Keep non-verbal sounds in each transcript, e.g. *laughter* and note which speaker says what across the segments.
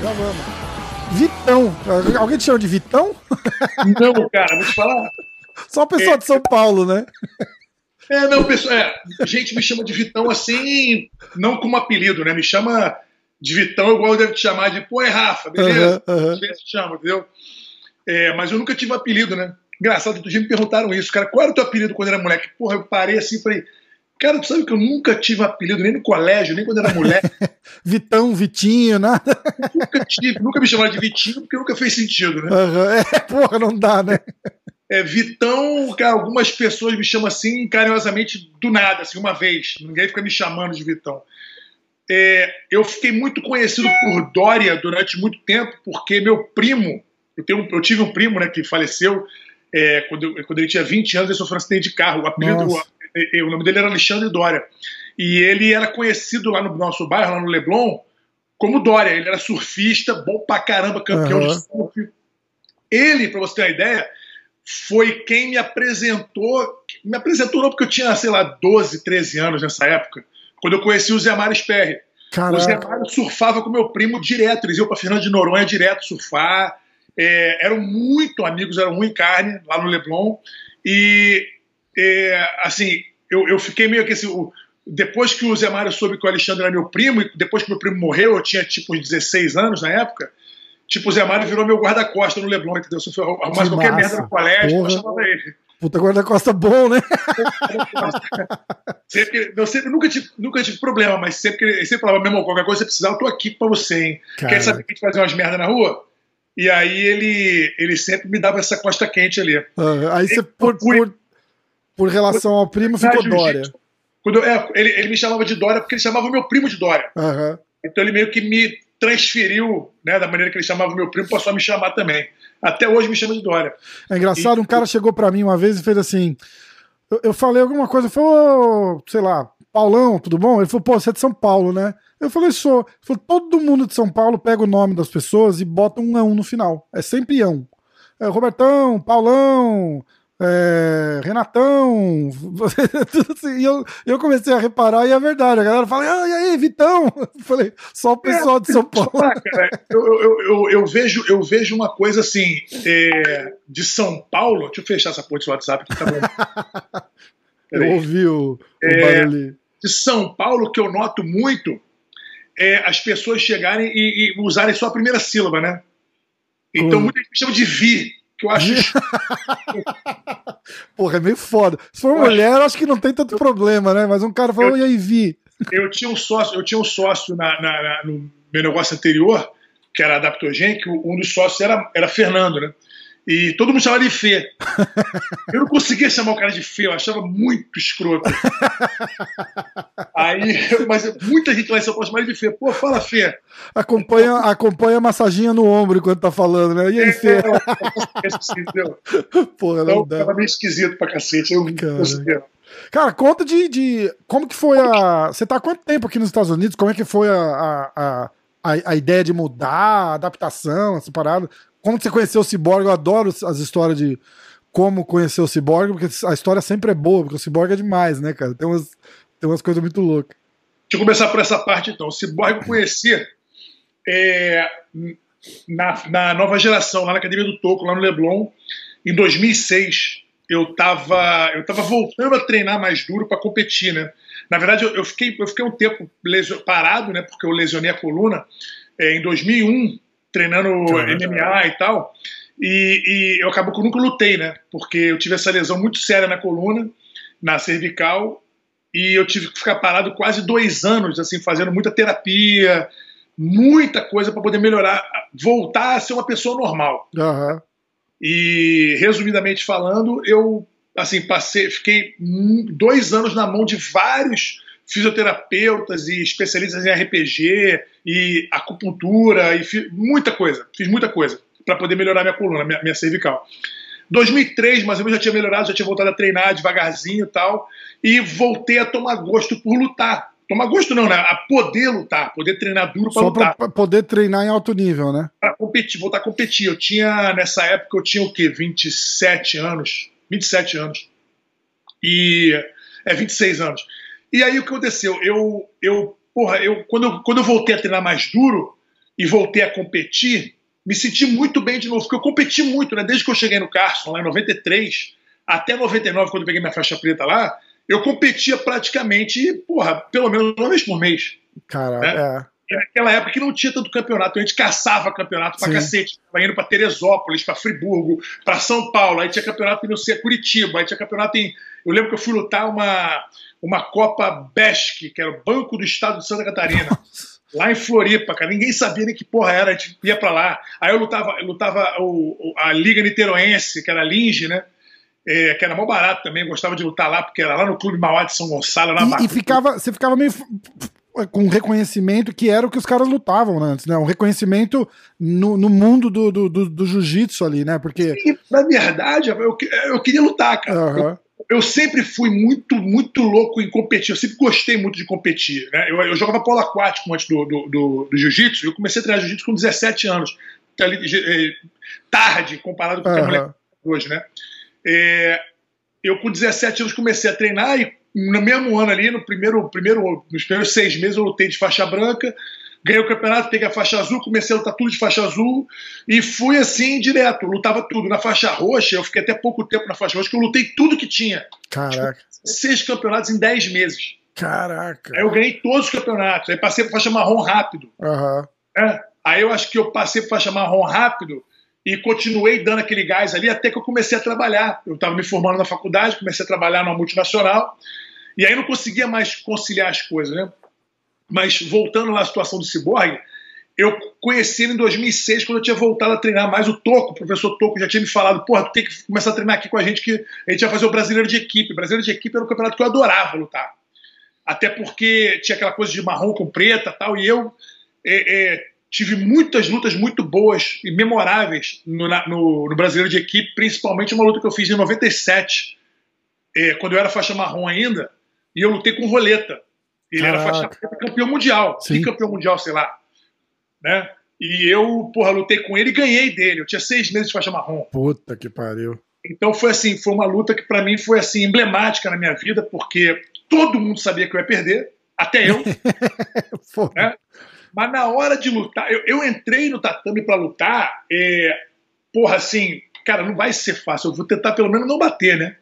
Speaker 1: gravamos. Vitão. Alguém te chama de Vitão?
Speaker 2: Não, cara, vou te falar.
Speaker 1: Só o pessoal é, de São Paulo, né?
Speaker 2: É, não, pessoal, é, gente me chama de Vitão assim, não como apelido, né? Me chama de Vitão, igual eu devo te chamar de, pô, é Rafa, beleza? Uhum, uhum. Chama, entendeu? É, mas eu nunca tive apelido, né? Engraçado, outro dia me perguntaram isso, cara, qual era o teu apelido quando era moleque? Porra, eu parei assim e falei, cara, tu sabe que eu nunca tive apelido, nem no colégio, nem quando era mulher. *laughs*
Speaker 1: Vitão, Vitinho, nada. *laughs*
Speaker 2: nunca tive, nunca me chamaram de Vitinho, porque nunca fez sentido, né?
Speaker 1: Uhum. É, porra, não dá, né? *laughs*
Speaker 2: É, Vitão, cara, algumas pessoas me chamam assim carinhosamente do nada, assim, uma vez. Ninguém fica me chamando de Vitão. É, eu fiquei muito conhecido por Dória durante muito tempo, porque meu primo, eu, tenho, eu tive um primo né, que faleceu é, quando, quando, ele tinha 20 anos, ele sofreu um acidente de carro. O, apelido, é, é, o nome dele era Alexandre Dória. E ele era conhecido lá no nosso bairro, lá no Leblon, como Dória. Ele era surfista, bom pra caramba, campeão uhum. de surf. Ele, pra você ter uma ideia, foi quem me apresentou. Me apresentou não porque eu tinha, sei lá, 12, 13 anos nessa época, quando eu conheci o Zé Mário Sperry. O Zé Mário surfava com meu primo direto, eles iam para Fernando de Noronha direto surfar. É, eram muito amigos, eram um em carne lá no Leblon. E, é, assim, eu, eu fiquei meio que assim. O, depois que o Zé Mário soube que o Alexandre era meu primo, e depois que meu primo morreu, eu tinha tipo uns 16 anos na época, Tipo, o Zé Mário virou meu guarda-costa no Leblon, entendeu? Se eu arrumasse qualquer merda no colégio, eu chamava ele.
Speaker 1: Puta guarda-costa bom, né? *laughs*
Speaker 2: sempre, eu sempre, nunca tive, nunca tive problema, mas sempre, sempre falava, meu irmão, qualquer coisa você precisar, eu tô aqui pra você, hein? Cara. Quer saber que a gente fazia umas merda na rua? E aí ele, ele sempre me dava essa costa quente ali.
Speaker 1: Uhum. Aí você, por, por, por, relação ao primo, ficou Dória.
Speaker 2: Quando, é, ele, ele me chamava de Dória porque ele chamava o meu primo de Dória.
Speaker 1: Uhum.
Speaker 2: Então ele meio que me transferiu, né, da maneira que ele chamava meu primo, passou a me chamar também. Até hoje me chama de Dória.
Speaker 1: É engraçado, e... um cara chegou para mim uma vez e fez assim. Eu, eu falei alguma coisa, falou, sei lá, Paulão, tudo bom? Ele falou, pô, você é de São Paulo, né? Eu falei, sou. Ele falou, todo mundo de São Paulo pega o nome das pessoas e bota um ão no final. É sempre ão. É, Robertão, Paulão, é, Renatão, *laughs* assim. E eu, eu comecei a reparar e é verdade. A galera fala, ah, e aí, Vitão? Eu falei, só o pessoal é, de São *laughs* Paulo. cara,
Speaker 2: eu, eu, eu, eu, vejo, eu vejo uma coisa assim, é, de São Paulo. Deixa eu fechar essa porra do WhatsApp aqui, tá bom? *laughs*
Speaker 1: eu ouvi o, o é, barulho.
Speaker 2: De São Paulo, que eu noto muito é as pessoas chegarem e, e usarem só a primeira sílaba, né? Então, muita gente chama de Vi que eu acho. *laughs*
Speaker 1: Porra, é meio foda. Se for eu mulher, acho... acho que não tem tanto problema, né? Mas um cara falou, eu... e aí, Vi?
Speaker 2: Eu tinha um sócio, eu tinha um sócio na, na, na, no meu negócio anterior, que era Adaptogen, que um dos sócios era, era Fernando, né? E todo mundo chamava de Fê. Eu não conseguia chamar o cara de Fê, eu achava muito escroto. Aí, mas muita gente lá em São Paulo chamava de Fê. Pô, fala Fê.
Speaker 1: Acompanha, acompanha a massaginha no ombro enquanto tá falando, né? E aí, Fê? É,
Speaker 2: Porra, não então, Tava meio esquisito pra cacete. Eu
Speaker 1: cara. Cara, conta de, de. Como que foi a. Você tá há quanto tempo aqui nos Estados Unidos? Como é que foi a, a, a, a ideia de mudar, a adaptação, essa parada? Como você conheceu o Cyborg, eu adoro as histórias de como conhecer o Cyborg, porque a história sempre é boa, porque o Cyborg é demais, né, cara? Tem umas, tem umas coisas muito loucas.
Speaker 2: Deixa eu começar por essa parte, então. O Cyborg eu conheci é, na, na nova geração, lá na Academia do Toco, lá no Leblon, em 2006. Eu estava eu tava voltando a treinar mais duro para competir, né? Na verdade, eu, eu, fiquei, eu fiquei um tempo parado, né? Porque eu lesionei a coluna é, em 2001 treinando MMA e tal. E, e eu acabo que eu nunca lutei, né? Porque eu tive essa lesão muito séria na coluna, na cervical, e eu tive que ficar parado quase dois anos, assim, fazendo muita terapia, muita coisa para poder melhorar, voltar a ser uma pessoa normal.
Speaker 1: Uhum.
Speaker 2: E resumidamente falando, eu assim passei, fiquei dois anos na mão de vários fisioterapeutas e especialistas em RPG e acupuntura e fiz muita coisa, fiz muita coisa para poder melhorar minha coluna, minha, minha cervical. 2003, mais ou menos, já tinha melhorado, já tinha voltado a treinar devagarzinho e tal, e voltei a tomar gosto por lutar. Tomar gosto não, né? A poder lutar, poder treinar duro para lutar. Só
Speaker 1: para poder treinar em alto nível, né?
Speaker 2: Para competir, voltar a competir. Eu tinha, nessa época, eu tinha o quê? 27 anos. 27 anos. E. É, 26 anos. E aí o que aconteceu? Eu, eu porra, eu, quando, eu, quando eu voltei a treinar mais duro e voltei a competir, me senti muito bem de novo, porque eu competi muito, né? Desde que eu cheguei no Carson, lá em 93, até 99, quando eu peguei minha faixa preta lá, eu competia praticamente, porra, pelo menos uma vez por mês.
Speaker 1: Cara, né?
Speaker 2: é. E naquela época que não tinha tanto campeonato, a gente caçava campeonato pra Sim. cacete. Tava indo pra Teresópolis, pra Friburgo, pra São Paulo, aí tinha campeonato em sei, Curitiba, aí tinha campeonato em. Eu lembro que eu fui lutar uma, uma Copa BESC, que era o Banco do Estado de Santa Catarina. Nossa. Lá em Floripa, cara, ninguém sabia nem que porra era, a gente ia pra lá. Aí eu lutava, eu lutava o, a Liga Niteroense, que era a Linge, né? É, que era mó barato também, gostava de lutar lá, porque era lá no Clube Mauá de São Gonçalo, na
Speaker 1: e, e ficava, você ficava meio com reconhecimento que era o que os caras lutavam antes, né? Um reconhecimento no, no mundo do, do, do, do jiu-jitsu ali, né? Porque.
Speaker 2: Sim, na verdade, eu, eu queria lutar, cara. Uhum. Eu, eu, sempre fui muito, muito louco em competir. Eu sempre gostei muito de competir. Né? Eu, eu jogava polo aquático antes do, do, do, do jiu-jitsu. Eu comecei a treinar jiu-jitsu com 17 anos. É, tarde, comparado com o que a hoje, né? É, eu com 17 anos comecei a treinar e no mesmo ano ali, no primeiro, primeiro, nos primeiros seis meses, eu lutei de faixa branca, ganhei o campeonato, peguei a faixa azul, comecei a lutar tudo de faixa azul e fui assim direto, lutava tudo. Na faixa roxa, eu fiquei até pouco tempo na faixa roxa, que eu lutei tudo que tinha.
Speaker 1: Caraca. Tipo,
Speaker 2: seis campeonatos em dez meses.
Speaker 1: Caraca.
Speaker 2: Aí eu ganhei todos os campeonatos. Aí passei para faixa marrom rápido.
Speaker 1: Uhum.
Speaker 2: É. Aí eu acho que eu passei para faixa marrom rápido e continuei dando aquele gás ali até que eu comecei a trabalhar. Eu estava me formando na faculdade, comecei a trabalhar numa multinacional e aí não conseguia mais conciliar as coisas, né? Mas voltando lá à situação do Cyborg, eu conheci ele em 2006, quando eu tinha voltado a treinar mais o Toco, o professor Toco já tinha me falado, porra, tem que começar a treinar aqui com a gente, que a gente ia fazer o Brasileiro de Equipe. O Brasileiro de Equipe era um campeonato que eu adorava lutar. Até porque tinha aquela coisa de marrom com preta tal, e eu é, é, tive muitas lutas muito boas e memoráveis no, no, no, Brasileiro de Equipe, principalmente uma luta que eu fiz em 97, é, quando eu era faixa marrom ainda, e eu lutei com roleta. Ele Caraca. era faixa preta, campeão mundial, Sim. campeão mundial, sei lá. Né? E eu, porra, lutei com ele e ganhei dele. Eu tinha seis meses de faixa marrom.
Speaker 1: Puta que pariu.
Speaker 2: Então foi assim, foi uma luta que para mim foi assim emblemática na minha vida, porque todo mundo sabia que eu ia perder, até eu. *laughs* né? Mas na hora de lutar, eu, eu entrei no tatame para lutar, é, porra, assim, cara, não vai ser fácil. Eu vou tentar pelo menos não bater, né?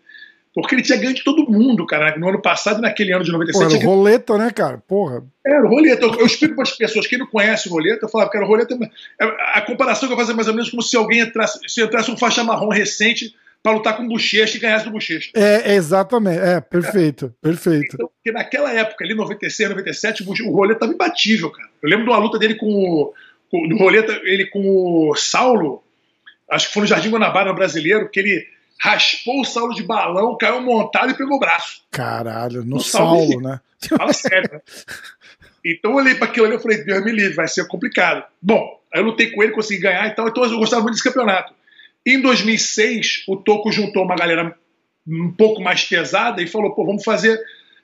Speaker 2: Porque ele tinha ganho de todo mundo, cara. No ano passado, naquele ano de 97. Pô,
Speaker 1: era o roleta, né, cara? Porra.
Speaker 2: Era o roleta. Eu, eu explico para as pessoas, quem não conhece o roleta, eu falava que era o roleta. É, a comparação que eu fazia mais ou menos como se alguém entrasse, se entrasse um faixa marrom recente para lutar com bochecha e ganhasse do bochecha.
Speaker 1: É, exatamente. É, perfeito, é. perfeito. Então,
Speaker 2: porque naquela época, ali, 96, 97, o roleta estava imbatível, cara. Eu lembro de uma luta dele com o. Com, do roleta, ele com o Saulo, acho que foi no Jardim Guanabara, no brasileiro, que ele raspou o Saulo de balão, caiu montado e pegou o braço.
Speaker 1: Caralho, no, no né?
Speaker 2: Fala sério, né? *laughs* Então eu olhei para aquilo ali e falei, Deus me livre, vai ser complicado. Bom, aí eu lutei com ele, consegui ganhar, então, então eu gostava muito desse campeonato. Em 2006, o Toco juntou uma galera um pouco mais pesada e falou, pô, vamos fazer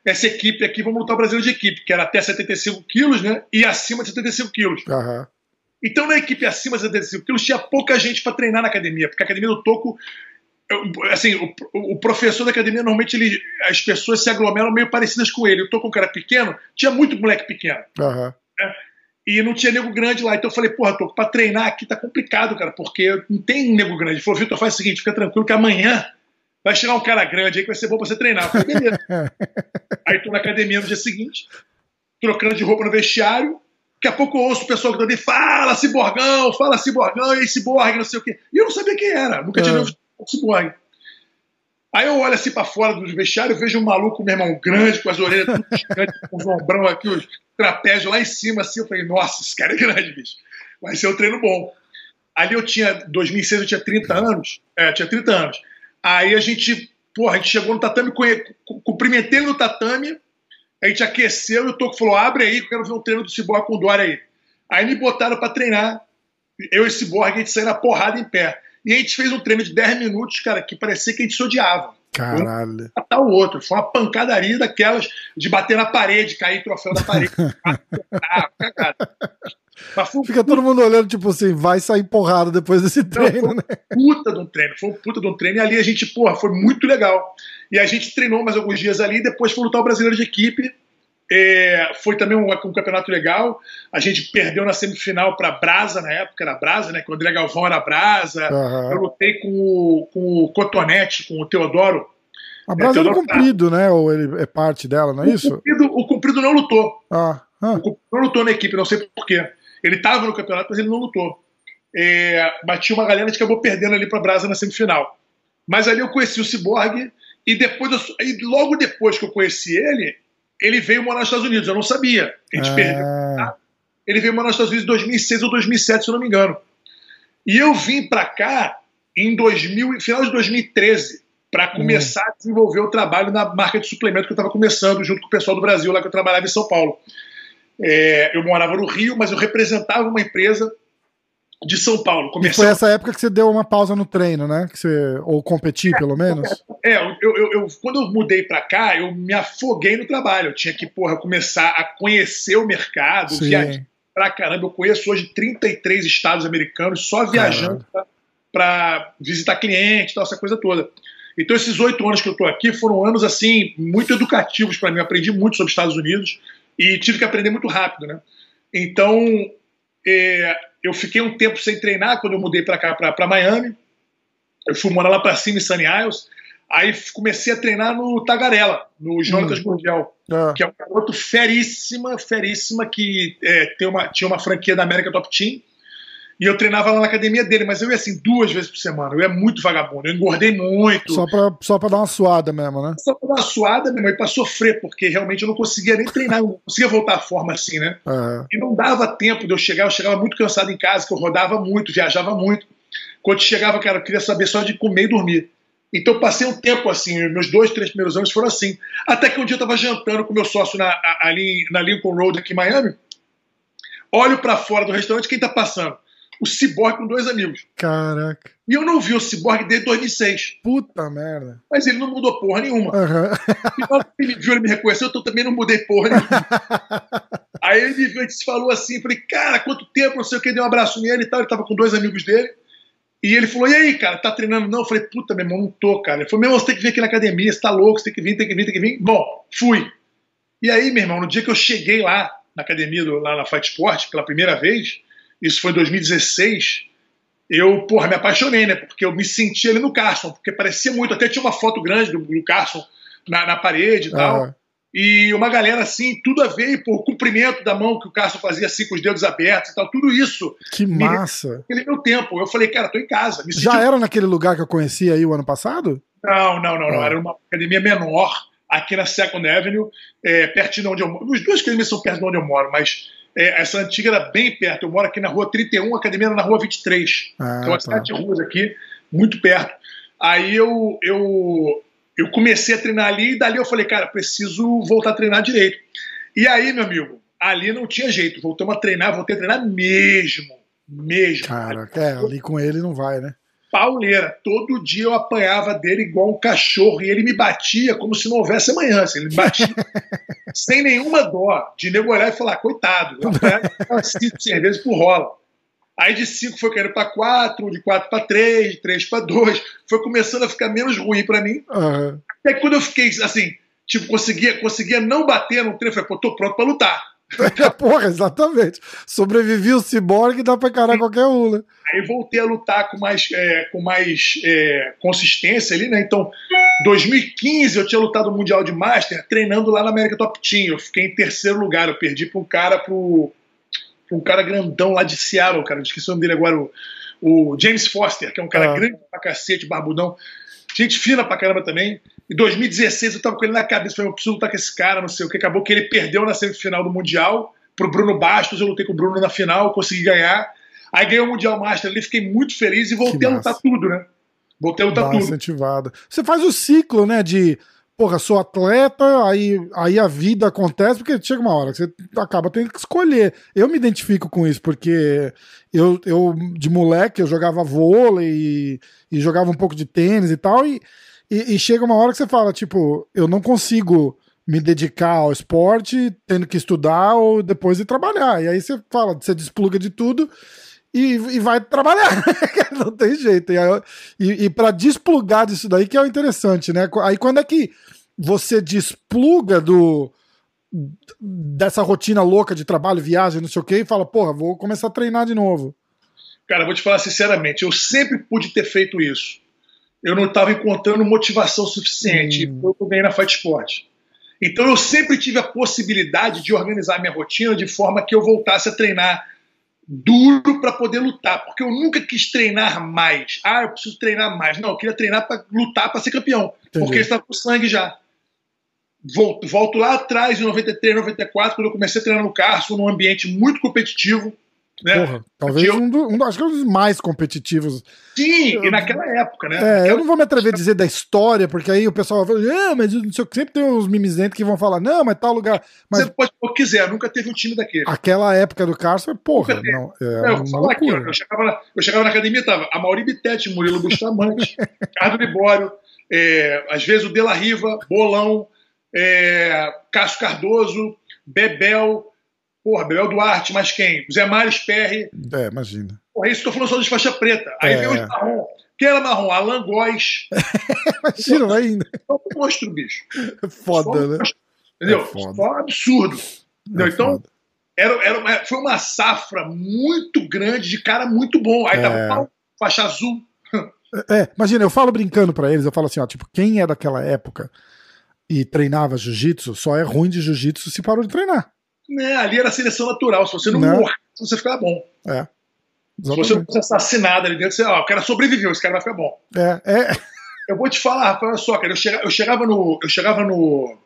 Speaker 2: essa equipe aqui, vamos lutar o Brasileiro de equipe, que era até 75 quilos, né? E acima de 75 quilos.
Speaker 1: Uhum.
Speaker 2: Então, na equipe acima de 75 quilos, tinha pouca gente para treinar na academia, porque a academia do Toco assim, o, o, professor da academia, normalmente ele, as pessoas se aglomeram meio parecidas com ele. Eu tô com um cara pequeno, tinha muito moleque pequeno.
Speaker 1: Uhum.
Speaker 2: Né? E não tinha nego grande lá. Então eu falei, porra, tô, pra treinar aqui tá complicado, cara, porque não tem nego grande. Ele falou, Vitor, faz o seguinte, fica tranquilo que amanhã vai chegar um cara grande aí que vai ser bom pra você treinar. Eu falei, beleza. *laughs* aí tô na academia no dia seguinte, trocando de roupa no vestiário. Daqui a pouco eu ouço o pessoal gritando, fala ciborgão, fala ciborgão, e aí ciborgue, não sei o quê. E eu não sabia quem era, nunca tinha uhum. visto ciborgue. Aí eu olho assim para fora do vestiário, vejo um maluco, meu irmão, grande, com as orelhas tudo com os ombrão aqui, os trapézios lá em cima, assim. Eu falei, nossa, esse cara é grande, bicho. Vai ser um treino bom. Ali eu tinha, 2006 eu tinha 30 anos, é, tinha 30 anos. Aí a gente, porra, a gente chegou no tatame, cumprimentei no tatame, a gente aqueceu e o Toco falou, abre aí eu quero ver um treino do Ciborgue com o Dória aí. Aí me botaram para treinar, eu e esse Ciborgue, a gente saiu na porrada em pé. E a gente fez um treino de 10 minutos, cara, que parecia que a gente se odiava.
Speaker 1: Caralho.
Speaker 2: Um matar o outro. Foi uma pancadaria daquelas de bater na parede, cair troféu da parede. *laughs*
Speaker 1: Foi... Fica todo mundo olhando, tipo assim, vai sair porrada depois desse treino, Não,
Speaker 2: né? puta de um treino, foi um puta de um treino. E ali a gente, porra, foi muito legal. E a gente treinou mais alguns dias ali, depois foi lutar o brasileiro de equipe. É, foi também um, um, campeonato legal. A gente perdeu na semifinal para Brasa, na época era Brasa, né? Que o André Galvão era Brasa. Uhum. Eu lutei com o, com o Cotonete, com o Teodoro.
Speaker 1: A Brasa é, é comprido, né? Ou ele é parte dela, não é
Speaker 2: o
Speaker 1: isso?
Speaker 2: Cumprido, o Cumprido não lutou.
Speaker 1: Ah.
Speaker 2: ah. O Cumprido não lutou na equipe, não sei porquê. Ele estava no campeonato, mas ele não lutou. É, bati uma galera que acabou perdendo ali para Brasa na semifinal. Mas ali eu conheci o Cyborg e depois eu, e logo depois que eu conheci ele, ele veio morar nos Estados Unidos. Eu não sabia. A gente ah. perdeu. Tá? Ele veio morar nos Estados Unidos em 2006 ou 2007, se eu não me engano. E eu vim para cá em 2000, final de 2013 para começar a desenvolver o trabalho na marca de suplemento que eu estava começando junto com o pessoal do Brasil lá que eu trabalhava em São Paulo. É, eu morava no Rio, mas eu representava uma empresa de São Paulo.
Speaker 1: E foi essa época que você deu uma pausa no treino, né? Que você, ou competir, pelo menos? *laughs*
Speaker 2: É, eu, eu, eu quando eu mudei para cá, eu me afoguei no trabalho. Eu tinha que, porra, começar a conhecer o mercado, Sim. viajar pra caramba. Eu conheço hoje 33 estados americanos só viajando para visitar cliente, tal, essa coisa toda. Então, esses oito anos que eu estou aqui foram anos assim muito educativos para mim. Eu aprendi muito sobre os Estados Unidos e tive que aprender muito rápido, né? Então, é, eu fiquei um tempo sem treinar quando eu mudei para cá, para Miami. Eu fui morar lá para cima em Sunny Isles. Aí comecei a treinar no Tagarela, no Jonas hum. Mundial, ah. que é um garoto feríssima, feríssima, que é, tem uma, tinha uma franquia da América Top Team. E eu treinava lá na academia dele, mas eu ia assim duas vezes por semana. Eu ia muito vagabundo, eu engordei muito.
Speaker 1: Só pra, só pra dar uma suada mesmo, né?
Speaker 2: Só pra dar uma suada mesmo, e pra sofrer, porque realmente eu não conseguia nem treinar, eu não conseguia voltar à forma assim, né? Uhum. E não dava tempo de eu chegar, eu chegava muito cansado em casa, que eu rodava muito, viajava muito. Quando chegava, cara, eu queria saber só de comer e dormir. Então passei um tempo assim, meus dois, três primeiros anos foram assim. Até que um dia eu tava jantando com meu sócio na, ali na Lincoln Road aqui em Miami. Olho para fora do restaurante, quem tá passando? O Cyborg com dois amigos.
Speaker 1: Caraca.
Speaker 2: E eu não vi o Cyborg desde 2006.
Speaker 1: Puta merda.
Speaker 2: Mas ele não mudou porra nenhuma. Uhum. E ele me viu, ele me reconheceu, eu também não mudei porra nenhuma. *laughs* Aí ele me viu, se falou assim, falei, cara, quanto tempo, não sei o que, dei um abraço nele e tal, ele tava com dois amigos dele. E ele falou, e aí, cara, tá treinando? Não, eu falei, puta, meu irmão, não tô, cara. Ele falou, meu irmão, você tem que vir aqui na academia, você tá louco, você tem que vir, tem que vir, tem que vir. Bom, fui. E aí, meu irmão, no dia que eu cheguei lá, na academia, do, lá na Fight Sport, pela primeira vez, isso foi em 2016, eu, porra, me apaixonei, né? Porque eu me senti ali no Carson, porque parecia muito, até tinha uma foto grande do, do Carson na, na parede e tal. E uma galera assim, tudo a ver, o cumprimento da mão que o Carson fazia assim com os dedos abertos e tal, tudo isso.
Speaker 1: Que massa!
Speaker 2: Naquele meu tempo. Eu falei, cara, tô em casa.
Speaker 1: Já era naquele lugar que eu conheci aí o ano passado?
Speaker 2: Não, não, não, não. Era uma academia menor, aqui na Second Avenue, é, pertinho de onde eu moro. Os dois academias são perto de onde eu moro, mas é, essa antiga era bem perto. Eu moro aqui na rua 31, a academia era na rua 23. Ah, então, as tá. sete ruas aqui, muito perto. Aí eu, eu, eu comecei a treinar ali e dali eu falei, cara, preciso voltar a treinar direito. E aí, meu amigo, ali não tinha jeito. Voltamos a treinar, voltei a treinar mesmo. Mesmo.
Speaker 1: Cara, é, ali com ele não vai, né?
Speaker 2: Pauleira. Todo dia eu apanhava dele igual um cachorro e ele me batia como se não houvesse amanhã. Assim, ele me batia *laughs* sem nenhuma dó. De nego olhar e falar, coitado, eu apanhava *laughs* cinco cervejas por rola. Aí de cinco foi caindo para quatro, de quatro para três, de três para dois. Foi começando a ficar menos ruim para mim. Uhum. Até quando eu fiquei assim, tipo, conseguia, conseguia não bater no treino, eu falei, pô, tô pronto para lutar.
Speaker 1: Porra, exatamente. Sobrevivi o ciborgue dá pra encarar qualquer um, né?
Speaker 2: Aí voltei a lutar com mais, é, com mais é, consistência ali, né? Então, 2015 eu tinha lutado o Mundial de Master treinando lá na América Top Team. Eu fiquei em terceiro lugar. Eu perdi um cara, pro, pra um cara grandão lá de Seattle, cara. esqueci o nome dele agora, o, o James Foster, que é um cara ah. grande pra cacete, barbudão. Gente fina pra caramba também. Em 2016 eu tava com ele na cabeça, falei, eu preciso lutar com esse cara, não sei o que. Acabou que ele perdeu na semifinal do Mundial pro Bruno Bastos, eu lutei com o Bruno na final, consegui ganhar. Aí ganhei o Mundial Master ali, fiquei muito feliz e voltei a lutar tudo, né? Voltei a lutar tudo.
Speaker 1: Incentivado. Você faz o ciclo, né, de porra, sou atleta, aí, aí a vida acontece, porque chega uma hora que você acaba tendo que escolher. Eu me identifico com isso, porque eu, eu de moleque, eu jogava vôlei e, e jogava um pouco de tênis e tal, e, e, e, chega uma hora que você fala, tipo, eu não consigo me dedicar ao esporte, tendo que estudar ou depois ir trabalhar. E aí você fala, você despluga de tudo e, e vai trabalhar. *laughs* Não tem jeito. E, e, e para desplugar disso daí que é o interessante, né? Aí quando é que você despluga do dessa rotina louca de trabalho, viagem, não sei o que, e fala, porra, vou começar a treinar de novo.
Speaker 2: Cara, vou te falar sinceramente, eu sempre pude ter feito isso. Eu não estava encontrando motivação suficiente. Hum. Foi o que eu ganhei na Fight Sport. Então eu sempre tive a possibilidade de organizar minha rotina de forma que eu voltasse a treinar duro para poder lutar, porque eu nunca quis treinar mais. Ah, eu preciso treinar mais. Não, eu queria treinar para lutar para ser campeão, Entendi. porque estava com sangue já. Volto, volto, lá atrás, em 93, 94, quando eu comecei a treinar no Carso, num ambiente muito competitivo. Né?
Speaker 1: Porra, talvez eu... um, do, um, acho que é um dos mais competitivos.
Speaker 2: Sim, eu, e naquela época, né?
Speaker 1: É,
Speaker 2: naquela...
Speaker 1: eu não vou me atrever a dizer da história, porque aí o pessoal vai falar, ah, mas não sei, sempre tem uns mimizentos que vão falar, não, mas tal lugar. Mas...
Speaker 2: Você pode o que quiser, nunca teve um time daquele.
Speaker 1: Aquela época do Carso, porra, não. É,
Speaker 2: eu, falar aqui, eu, chegava na, eu chegava na academia, tava a Mauri Bittetti, Murilo Bustamante, *laughs* Ricardo Libório, é, às vezes o Della Riva, Bolão, é, Cássio Cardoso, Bebel, Porra, Bebel Duarte, mas quem? Zé Mares Perry.
Speaker 1: É, imagina.
Speaker 2: Porra, isso que eu falando só de faixa preta. Aí é. vem os marrom. Quem era marrom? Alan Góes. *laughs*
Speaker 1: imagina ainda.
Speaker 2: Só um monstro, bicho.
Speaker 1: Foda, só né?
Speaker 2: Entendeu? É foda. Só um absurdo. É então, era, era, foi uma safra muito grande de cara muito bom. Aí é. tava faixa azul.
Speaker 1: É, imagina, eu falo brincando para eles, eu falo assim, ó, tipo, quem é daquela época e treinava jiu-jitsu, só é ruim de jiu-jitsu se parou de treinar.
Speaker 2: Né, ali era seleção natural. Se você não, não. morrer, você ficar bom.
Speaker 1: É.
Speaker 2: Se você não fosse assassinado ali dentro, você, ó, o cara sobreviveu, esse cara vai ficar bom.
Speaker 1: É, é.
Speaker 2: Eu vou te falar, Rafael, olha só, cara, eu chegava, eu chegava, no, eu chegava no,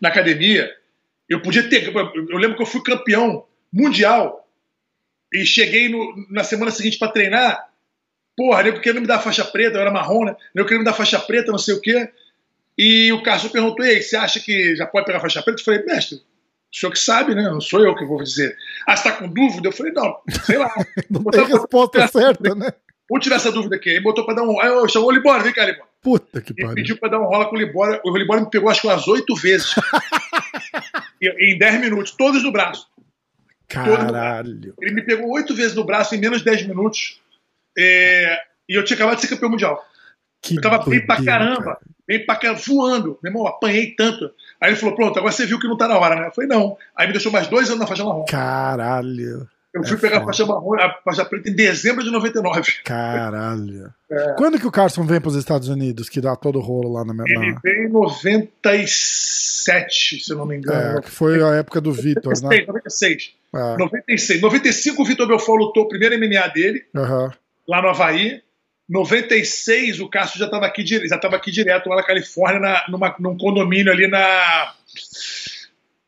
Speaker 2: na academia, eu podia ter. Eu lembro que eu fui campeão mundial e cheguei no, na semana seguinte para treinar. Porra, eu queria me dar faixa preta, eu era marrom, né? Eu queria me dar faixa preta, não sei o quê. E o Cássio perguntou: Ei, você acha que já pode pegar faixa preta? Eu falei, mestre, o senhor que sabe, né? Não sou eu que vou dizer. Ah, você está com dúvida? Eu falei, não, sei lá. *laughs*
Speaker 1: não tem resposta certa, né?
Speaker 2: Vamos tirar essa dúvida aqui. Ele botou para dar um. Aí eu chamou o Libório, vem cá, Libório.
Speaker 1: Puta que pariu.
Speaker 2: Ele pediu para dar um rola com o Libório. O Libório me pegou acho que umas oito vezes. *laughs* em dez minutos, todos no braço.
Speaker 1: Caralho.
Speaker 2: Ele me pegou oito vezes no braço em menos de dez minutos. É... E eu tinha acabado de ser campeão mundial. Que eu tava bem pra caramba. Cara. Bem pra caramba, voando. Meu irmão, apanhei tanto. Aí ele falou: pronto, agora você viu que não tá na hora, né? Eu falei: não. Aí me deixou mais dois anos na faixa marrom.
Speaker 1: Caralho.
Speaker 2: Eu fui é pegar foda. a faixa marrom, a faixa preta em dezembro de 99.
Speaker 1: Caralho. É. Quando que o Carson vem para os Estados Unidos, que dá todo o rolo lá na minha
Speaker 2: Ele veio em 97, se eu não me engano.
Speaker 1: É, que foi a época do Vitor, né?
Speaker 2: 96. É. 96. 95 o Vitor Belfort lutou o primeiro MMA dele,
Speaker 1: uhum.
Speaker 2: lá no Havaí. 96, o Cássio já estava aqui, já tava aqui direto lá na Califórnia, na, numa, num condomínio ali na.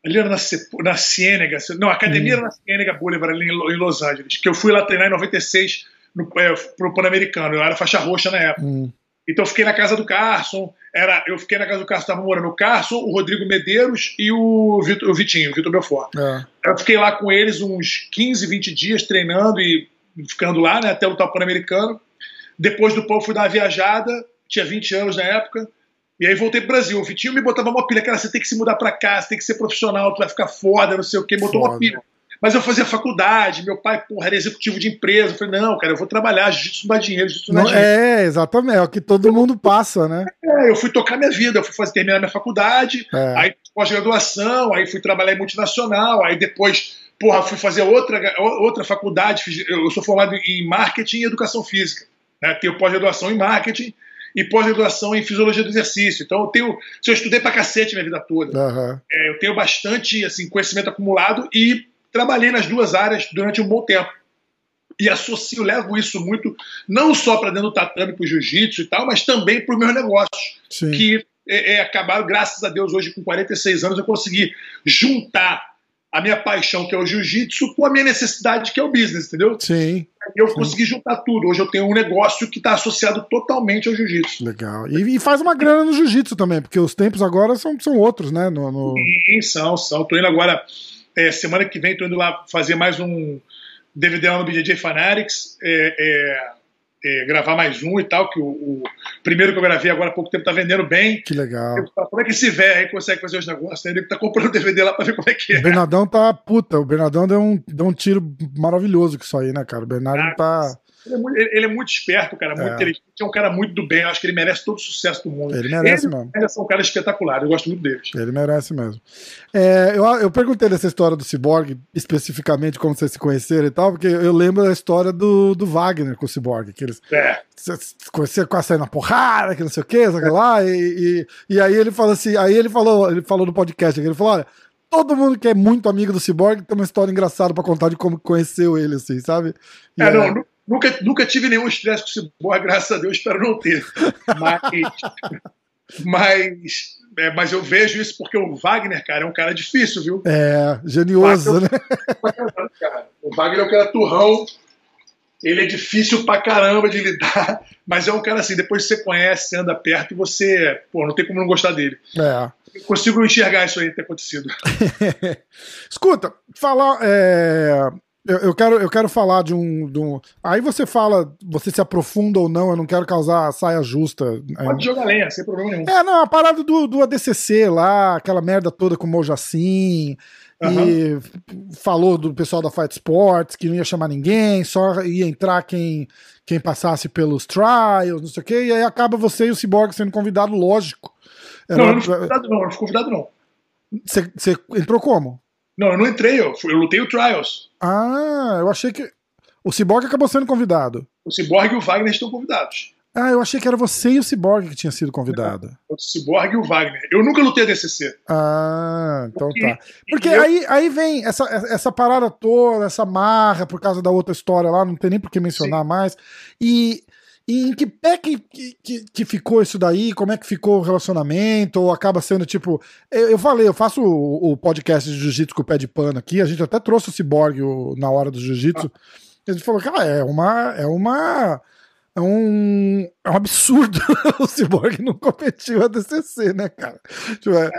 Speaker 2: Ali era na, na Ciênega, não, a academia hum. era na Ciênega Boulevard, ali em Los Angeles, que eu fui lá treinar em 96 no, é, pro Pan-Americano, eu era faixa roxa na época.
Speaker 1: Hum.
Speaker 2: Então eu fiquei na casa do Carson, era, eu fiquei na casa do Carson, estava morando o Carson, o Rodrigo Medeiros e o, Vitor, o Vitinho, o Vitor Belfort.
Speaker 1: É.
Speaker 2: Eu fiquei lá com eles uns 15, 20 dias treinando e ficando lá, né, até lutar o Pan-Americano. Depois do pão fui dar uma viajada, tinha 20 anos na época, e aí voltei pro Brasil. O Vitinho me botava uma pilha, cara, você tem que se mudar pra cá, você tem que ser profissional, tu vai ficar foda, não sei o quê, botou foda. uma pilha. Mas eu fazia faculdade, meu pai, porra, era executivo de empresa. Eu falei, não, cara, eu vou trabalhar, jiu-jitsu não dá dinheiro, jiu-jitsu dá dinheiro.
Speaker 1: É, exatamente, é o que todo mundo passa, né?
Speaker 2: É, eu fui tocar minha vida, eu fui fazer, terminar minha faculdade, é. aí pós-graduação, aí fui trabalhar em multinacional, aí depois, porra, fui fazer outra, outra faculdade, eu sou formado em marketing e educação física. Né? Tenho pós-graduação em marketing e pós-graduação em fisiologia do exercício. Então eu tenho, se eu estudei pra cacete minha vida toda,
Speaker 1: uhum.
Speaker 2: é, eu tenho bastante assim conhecimento acumulado e trabalhei nas duas áreas durante um bom tempo. E associo, levo isso muito, não só para dentro do tatame, para o jiu-jitsu e tal, mas também para os meus negócios.
Speaker 1: Sim.
Speaker 2: Que é, é, acabaram, graças a Deus, hoje com 46 anos, eu consegui juntar a minha paixão, que é o jiu-jitsu, com a minha necessidade, que é o business, entendeu?
Speaker 1: Sim.
Speaker 2: Eu sim. consegui juntar tudo. Hoje eu tenho um negócio que está associado totalmente ao jiu-jitsu.
Speaker 1: Legal. E, e, faz uma grana no jiu-jitsu também, porque os tempos agora são, são outros, né? No, no...
Speaker 2: Sim, são, são. Tô indo agora, é, semana que vem, tô indo lá fazer mais um DVD lá no BJJ Fanatics. É, é, é, gravar mais um e tal, que o, o, primeiro que eu gravei agora há pouco tempo tá vendendo bem.
Speaker 1: Que legal. Eu,
Speaker 2: como é que esse velho aí consegue fazer os negócios? Ele tá comprando DVD lá pra ver como é que é.
Speaker 1: O Bernardão tá puta, o Bernardão deu um, deu um tiro maravilhoso com isso aí, né, cara? O Bernardo ah, tá.
Speaker 2: Ele é, muito, ele é muito esperto, cara, muito é. inteligente, é um cara muito do bem. Eu acho que ele merece todo o sucesso do mundo.
Speaker 1: Ele merece ele, mesmo.
Speaker 2: Ele é um cara espetacular, eu gosto muito deles.
Speaker 1: Ele merece mesmo. É, eu, eu perguntei dessa história do Cyborg, especificamente como vocês se conheceram e tal, porque eu lembro da história do, do Wagner com o Cyborg, que eles é. se conheceram quase saindo na porrada, que não sei o que, sei lá, e, e, e, aí ele falou assim, aí ele falou, ele falou no podcast, ele falou, olha, todo mundo que é muito amigo do Cyborg tem uma história engraçada para contar de como conheceu ele, assim, sabe?
Speaker 2: E é, não, Nunca, nunca tive nenhum estresse com o Cyborg, graças a Deus, espero não ter. Mas, *laughs* mas, é, mas eu vejo isso porque o Wagner, cara, é um cara difícil, viu?
Speaker 1: É, genioso, o né?
Speaker 2: O Wagner é um cara turrão, ele é difícil pra caramba de lidar, mas é um cara assim, depois que você conhece, você anda perto e você, pô, não tem como não gostar dele.
Speaker 1: É.
Speaker 2: Eu consigo enxergar isso aí ter acontecido. *laughs*
Speaker 1: Escuta, falar. É eu, eu, quero, eu quero falar de um, de um. Aí você fala, você se aprofunda ou não, eu não quero causar saia justa.
Speaker 2: Pode jogar lenha, sem problema nenhum.
Speaker 1: É, não, a parada do, do ADCC lá, aquela merda toda com o Mojacin. Uhum. E falou do pessoal da Fight Sports que não ia chamar ninguém, só ia entrar quem, quem passasse pelos trials, não sei o quê, e aí acaba você e o Cyborg sendo convidado, lógico.
Speaker 2: Era, não, eu não fui convidado, não, eu não fui convidado, não.
Speaker 1: Você entrou como?
Speaker 2: Não, eu não entrei, eu, fui, eu lutei o Trials.
Speaker 1: Ah, eu achei que. O Cyborg acabou sendo convidado.
Speaker 2: O Cyborg e o Wagner estão convidados.
Speaker 1: Ah, eu achei que era você e o Cyborg que tinha sido convidado.
Speaker 2: O Cyborg e o Wagner. Eu nunca lutei a DCC.
Speaker 1: Ah, então Porque, tá. Porque eu... aí, aí vem essa, essa parada toda, essa marra por causa da outra história lá, não tem nem por que mencionar Sim. mais. E e em que pé que, que, que, ficou isso daí? Como é que ficou o relacionamento? Ou acaba sendo tipo. Eu, eu falei, eu faço o, o podcast de jiu-jitsu com o pé de pano aqui. A gente até trouxe o Cyborg o, na hora do jiu-jitsu. Ah. A gente falou, cara, é uma. É uma. É um, é um absurdo *laughs* o Cyborg não competiu a DCC, né, cara? Tipo, é,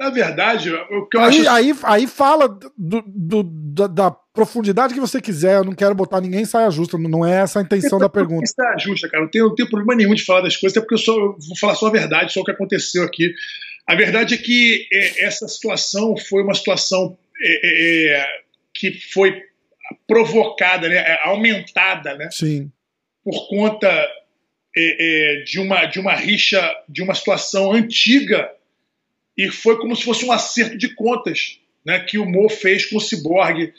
Speaker 2: na verdade, o que eu
Speaker 1: aí,
Speaker 2: acho.
Speaker 1: Aí, aí fala do, do, da, da, profundidade que você quiser. Eu não quero botar ninguém em saia justa. Não é essa a intenção da pergunta.
Speaker 2: Saia justa, cara. Tenho, não tenho problema nenhum de falar das coisas, até porque eu, só, eu vou falar só a verdade, só o que aconteceu aqui. A verdade é que é, essa situação foi uma situação é, é, é que foi provocada, né, é, aumentada, né?
Speaker 1: Sim.
Speaker 2: Por conta é, de, uma, de uma rixa, de uma situação antiga e foi como se fosse um acerto de contas né, que o Mo fez com o Cyborg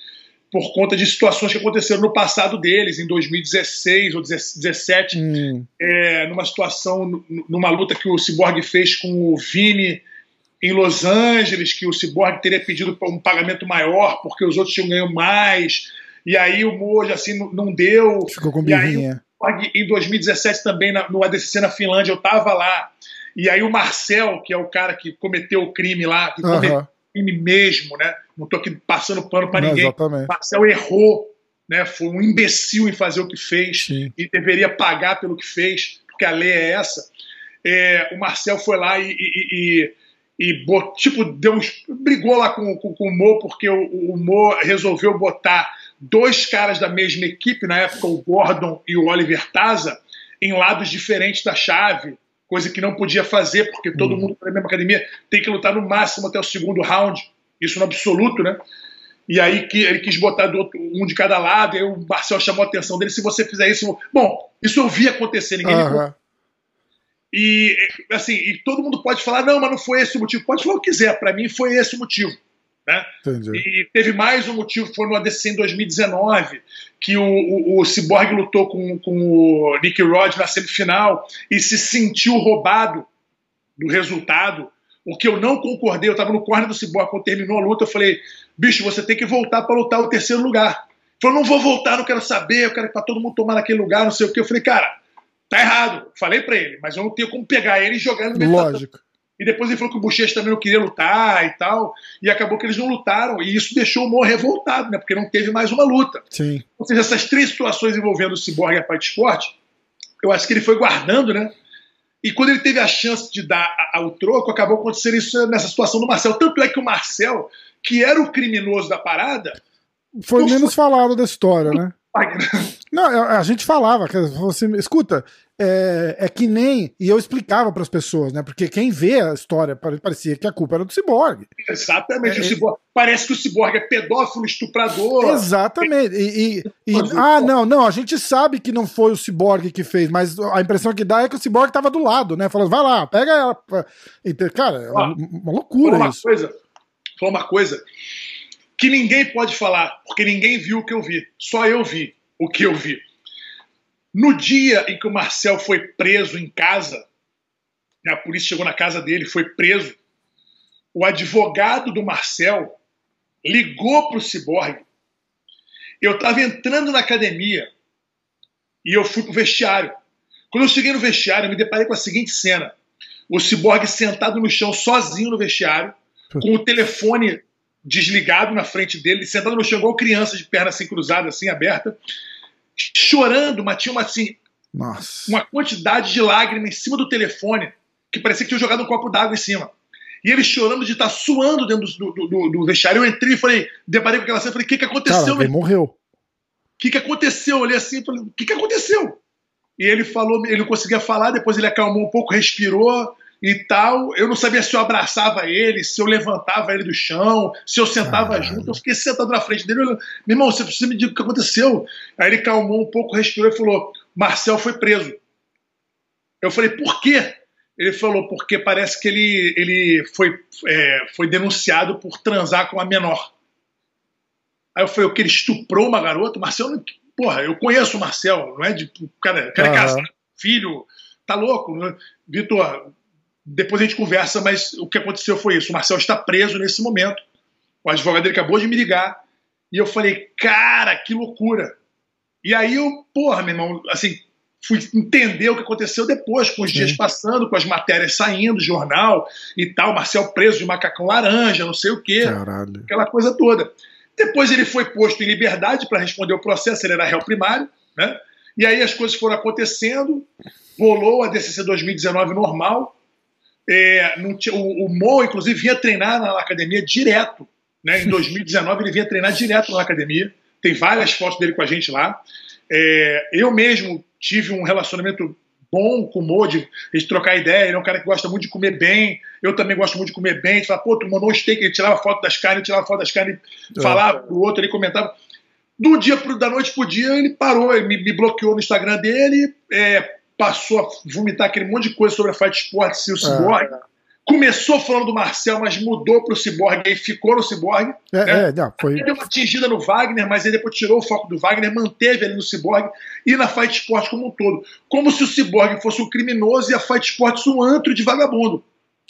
Speaker 2: por conta de situações que aconteceram no passado deles, em 2016 ou 2017, hum. é, numa situação, numa luta que o Cyborg fez com o Vini em Los Angeles, que o Cyborg teria pedido um pagamento maior porque os outros tinham ganho mais, e aí o Mo assim não deu.
Speaker 1: Ficou com
Speaker 2: birrinha. Em 2017 também, no ADCC na Finlândia, eu estava lá, e aí o Marcel, que é o cara que cometeu o crime lá, que cometeu o crime mesmo, né? Não estou aqui passando pano para ninguém.
Speaker 1: Exatamente.
Speaker 2: Marcel errou, né? Foi um imbecil em fazer o que fez
Speaker 1: Sim.
Speaker 2: e deveria pagar pelo que fez, porque a lei é essa. É, o Marcel foi lá e, e, e, e bot, tipo, deu uns, brigou lá com, com, com o Mo, porque o, o Mo resolveu botar dois caras da mesma equipe, na época o Gordon e o Oliver Taza, em lados diferentes da chave coisa que não podia fazer, porque todo uhum. mundo na mesma academia tem que lutar no máximo até o segundo round, isso no absoluto, né? E aí que ele quis botar do outro, um de cada lado, e aí o Marcel chamou a atenção dele, se você fizer isso. Bom, isso eu vi acontecer, ninguém
Speaker 1: uhum.
Speaker 2: E assim, e todo mundo pode falar, não, mas não foi esse o motivo. Pode falar o que quiser, para mim foi esse o motivo. Né? E teve mais um motivo, foi no ADC em 2019, que o, o, o Cyborg lutou com, com o Nick Rod na semifinal e se sentiu roubado do resultado, o que eu não concordei. Eu estava no corner do Cyborg quando terminou a luta. Eu falei, bicho, você tem que voltar para lutar o terceiro lugar. Ele falou, não vou voltar, não quero saber, eu quero para todo mundo tomar naquele lugar, não sei o que. Eu falei, cara, tá errado. Falei para ele, mas eu não tenho como pegar ele e jogar ele no
Speaker 1: meio Lógico.
Speaker 2: E depois ele falou que o Bochecha também não queria lutar e tal. E acabou que eles não lutaram. E isso deixou o Mo revoltado, né? Porque não teve mais uma luta.
Speaker 1: Sim.
Speaker 2: Ou seja, essas três situações envolvendo o Cyborg e a Fight Sport, eu acho que ele foi guardando, né? E quando ele teve a chance de dar ao troco, acabou acontecendo isso nessa situação do Marcel. Tanto é que o Marcel, que era o criminoso da parada.
Speaker 1: Foi menos foi, falado da história, né? *laughs* Não, a gente falava, você escuta, é, é, que nem. E eu explicava para as pessoas, né? Porque quem vê a história parecia que a culpa era do ciborgue.
Speaker 2: Exatamente. É, o ciborgue, parece que o ciborgue é pedófilo, estuprador.
Speaker 1: Exatamente. E, e, e ah, não, não, a gente sabe que não foi o ciborgue que fez, mas a impressão que dá é que o ciborgue estava do lado, né? Falando, vai lá, pega ela. Cara, é uma, uma loucura
Speaker 2: uma
Speaker 1: isso.
Speaker 2: Coisa, uma coisa que ninguém pode falar, porque ninguém viu o que eu vi. Só eu vi o que eu vi. No dia em que o Marcel foi preso em casa, né, a polícia chegou na casa dele, foi preso, o advogado do Marcel ligou para o Ciborgue. Eu estava entrando na academia e eu fui para o vestiário. Quando eu cheguei no vestiário, eu me deparei com a seguinte cena: o Ciborgue sentado no chão, sozinho no vestiário, com o telefone desligado na frente dele, sentado no chão, igual criança de perna assim cruzada, assim, aberta, chorando, mas tinha uma, assim,
Speaker 1: Nossa.
Speaker 2: uma quantidade de lágrimas em cima do telefone, que parecia que tinha jogado um copo d'água em cima. E ele chorando de estar tá suando dentro do, do, do, do, vestiário. Eu entrei e falei, deparei com aquela cena, falei, o que, que aconteceu?
Speaker 1: Cara, ele morreu. O
Speaker 2: que, que aconteceu? Eu olhei assim, falei, o que, que aconteceu? E ele falou, ele não conseguia falar, depois ele acalmou um pouco, respirou, e tal. Eu não sabia se eu abraçava ele, se eu levantava ele do chão, se eu sentava junto. Eu fiquei sentado na frente dele. Meu irmão, você precisa me dizer o que aconteceu. Aí ele calmou um pouco, respirou e falou: Marcel foi preso. Eu falei: por quê? Ele falou: porque parece que ele, ele foi, é, foi denunciado por transar com uma menor. Aí eu falei: o que ele estuprou uma garota? Marcel, porra, eu conheço o Marcel, não é de cara, cara uhum. casa, filho, tá louco? Vitor, depois a gente conversa, mas o que aconteceu foi isso. O Marcel está preso nesse momento. O advogado dele acabou de me ligar. E eu falei, cara, que loucura. E aí eu, porra, meu irmão, assim, fui entender o que aconteceu depois, com os Sim. dias passando, com as matérias saindo, jornal e tal, Marcel preso de macacão laranja, não sei o quê.
Speaker 1: Caralho.
Speaker 2: Aquela coisa toda. Depois ele foi posto em liberdade para responder o processo, ele era réu primário, né? E aí as coisas foram acontecendo, rolou a DCC 2019 normal, é, o, o Mo, inclusive, vinha treinar na academia direto. Né? Em *laughs* 2019, ele vinha treinar direto na academia. Tem várias fotos dele com a gente lá. É, eu mesmo tive um relacionamento bom com o Mo, de, de, trocar ideia. Ele é um cara que gosta muito de comer bem. Eu também gosto muito de comer bem. A gente fala, pô, tu mandou um steak. Ele tirava foto das carnes, tirava foto das carnes, é. falava pro outro, ele comentava. Do dia pro, da noite pro dia, ele parou, ele me, me bloqueou no Instagram dele. É, passou a vomitar aquele monte de coisa sobre a Fight Sports e o Cyborg. É. Começou falando do Marcel, mas mudou para o Cyborg e ficou no Cyborg.
Speaker 1: É, né? é, não, foi...
Speaker 2: Deu uma atingida no Wagner, mas aí depois tirou o foco do Wagner, manteve ele no Cyborg e na Fight Sports como um todo. Como se o Cyborg fosse um criminoso e a Fight Sports um antro de vagabundo.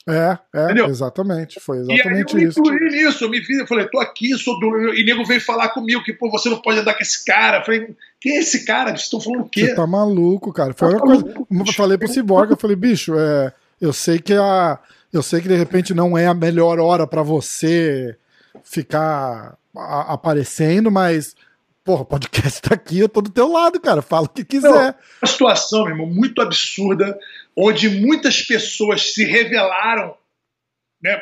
Speaker 1: É, é, Entendeu? exatamente. Foi exatamente e aí eu isso.
Speaker 2: Eu nisso, eu me vi, eu falei, tô aqui, sou do. E nego veio falar comigo que, pô, você não pode andar com esse cara. Eu falei, quem é esse cara? Vocês estão falando o quê?
Speaker 1: Você tá maluco, cara. Foi tá uma coisa. Eu falei pro Cyborg, eu falei, bicho, é, eu sei que a. Eu sei que de repente não é a melhor hora para você ficar a, aparecendo, mas porra, o podcast tá aqui, eu tô do teu lado, cara. Fala o que quiser. Não,
Speaker 2: uma situação, meu irmão, muito absurda, onde muitas pessoas se revelaram. Né?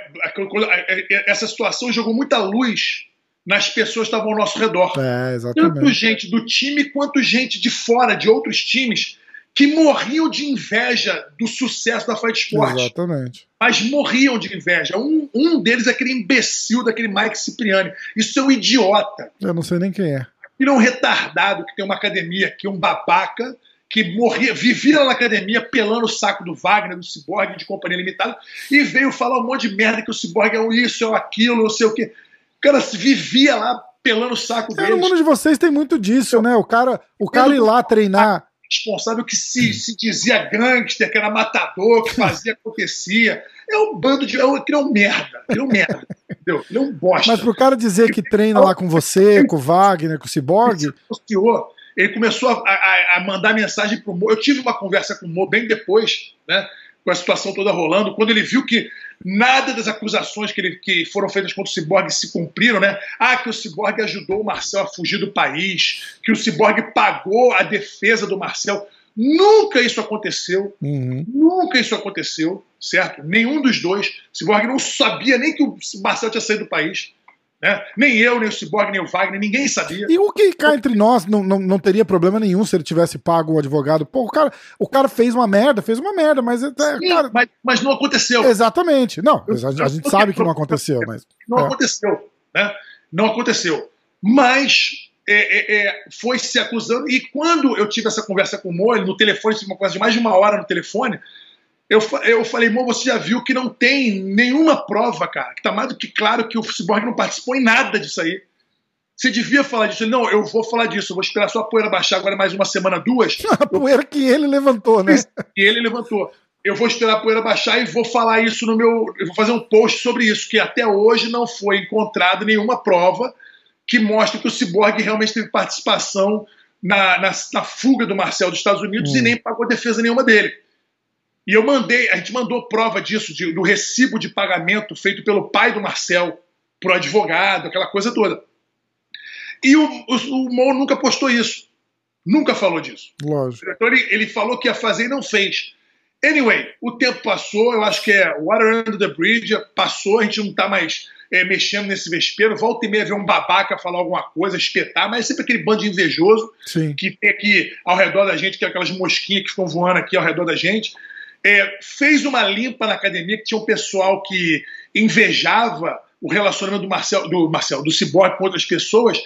Speaker 2: Essa situação jogou muita luz nas pessoas que estavam ao nosso redor.
Speaker 1: É, exatamente.
Speaker 2: Tanto gente do time quanto gente de fora, de outros times, que morriam de inveja do sucesso da Fight Sport.
Speaker 1: Exatamente.
Speaker 2: Mas morriam de inveja. Um, um deles é aquele imbecil daquele Mike Cipriani. Isso é um idiota.
Speaker 1: Eu não sei nem quem é.
Speaker 2: Ele é um retardado que tem uma academia que é um babaca que morria, vivia na academia pelando o saco do Wagner, do Cyborg, de Companhia Limitada, e veio falar um monte de merda que o Cyborg é um isso, é um aquilo, não sei o quê. O cara vivia lá pelando o saco
Speaker 1: é, No mundo de vocês tem muito disso, né? O cara, o cara ir lá treinar
Speaker 2: responsável que se, se dizia gangster, que era matador, que fazia, acontecia. É um bando de. É um, é um merda. É um merda. Entendeu? Ele é um bosta.
Speaker 1: Mas pro cara dizer que treina lá com você, com o Wagner, com o Cyborg.
Speaker 2: Ele começou a, a, a mandar mensagem pro Mo. Eu tive uma conversa com o Mo bem depois, né? Com a situação toda rolando, quando ele viu que nada das acusações que, ele, que foram feitas contra o Cyborg se cumpriram, né? Ah, que o Cyborg ajudou o Marcel a fugir do país, que o Cyborg pagou a defesa do Marcel. Nunca isso aconteceu.
Speaker 1: Uhum.
Speaker 2: Nunca isso aconteceu, certo? Nenhum dos dois. O Cyborg não sabia nem que o Marcel tinha saído do país. Né? Nem eu, nem o Cyborg, nem o Wagner, ninguém sabia.
Speaker 1: E o que cá entre nós não, não, não teria problema nenhum se ele tivesse pago o advogado. Pô, o cara, o cara fez uma merda, fez uma merda, mas.
Speaker 2: Sim, cara... mas, mas, não aconteceu.
Speaker 1: Exatamente. Não, a, a gente sabe que não aconteceu, mas.
Speaker 2: Não é. aconteceu, né? Não aconteceu. Mas é, é, é, foi se acusando. E quando eu tive essa conversa com o Mo, no telefone, uma conversa de mais de uma hora no telefone, eu, eu falei, Mo, você já viu que não tem nenhuma prova, cara, que tá mais do que claro que o Cyborg não participou em nada disso aí. Você devia falar disso. Ele, não, eu vou falar disso, eu vou esperar só a poeira baixar agora mais uma semana, duas. *laughs*
Speaker 1: A poeira que ele levantou, né?
Speaker 2: Que ele levantou. Eu vou esperar a poeira baixar e vou falar isso no meu. Eu vou fazer um post sobre isso, que até hoje não foi encontrado nenhuma prova que mostre que o Cyborg realmente teve participação na, na, na fuga do Marcel dos Estados Unidos hum. e nem pagou defesa nenhuma dele. E eu mandei, a gente mandou prova disso, de, do recibo de pagamento feito pelo pai do Marcel pro advogado, aquela coisa toda. E o, o, o Mo nunca postou isso. Nunca falou disso.
Speaker 1: Lógico.
Speaker 2: Então ele, ele falou que ia fazer e não fez. Anyway, o tempo passou, eu acho que é Water Under the Bridge, passou, a gente não está mais é, mexendo nesse vespeiro. Volta e meia ver um babaca falar alguma coisa, espetar, mas é sempre aquele bando de invejoso
Speaker 1: Sim.
Speaker 2: que tem aqui ao redor da gente, que é aquelas mosquinhas que ficam voando aqui ao redor da gente é, fez uma limpa na academia que tinha um pessoal que invejava o relacionamento do Marcel, do Marcel, do Cyborg com outras pessoas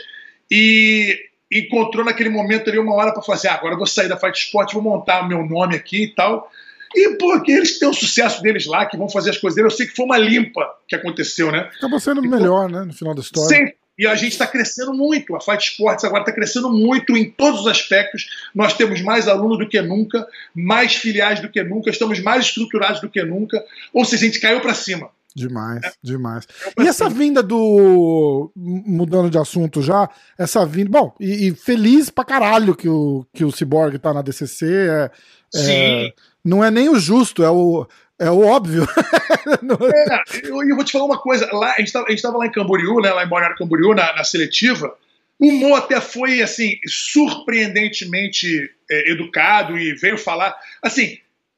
Speaker 2: e encontrou naquele momento ali uma hora para fazer, assim, ah, agora eu vou sair da Fight Sport, vou montar o meu nome aqui e tal. E, pô, que eles têm o sucesso deles lá, que vão fazer as coisas deles. Eu sei que foi uma limpa que aconteceu, né?
Speaker 1: Acabou sendo então, melhor, né, no final da história.
Speaker 2: Sempre. E a gente está crescendo muito. A Fight Sports agora está crescendo muito em todos os aspectos. Nós temos mais alunos do que nunca, mais filiais do que nunca, estamos mais estruturados do que nunca. Ou seja, a gente caiu para cima.
Speaker 1: Demais, é. demais. E essa vinda do. Mudando de assunto já, essa vinda. Bom, e, e feliz pra caralho que o, que o Cyborg tá na DCC. É,
Speaker 2: é,
Speaker 1: não é nem o justo, é o, é o óbvio. *laughs*
Speaker 2: é, eu, eu, vou te falar uma coisa. Lá, a gente estava lá em Camboriú, né, lá em Balneário Camboriú, na, na, seletiva. O Mo até foi, assim, surpreendentemente é, educado e veio falar. Assim,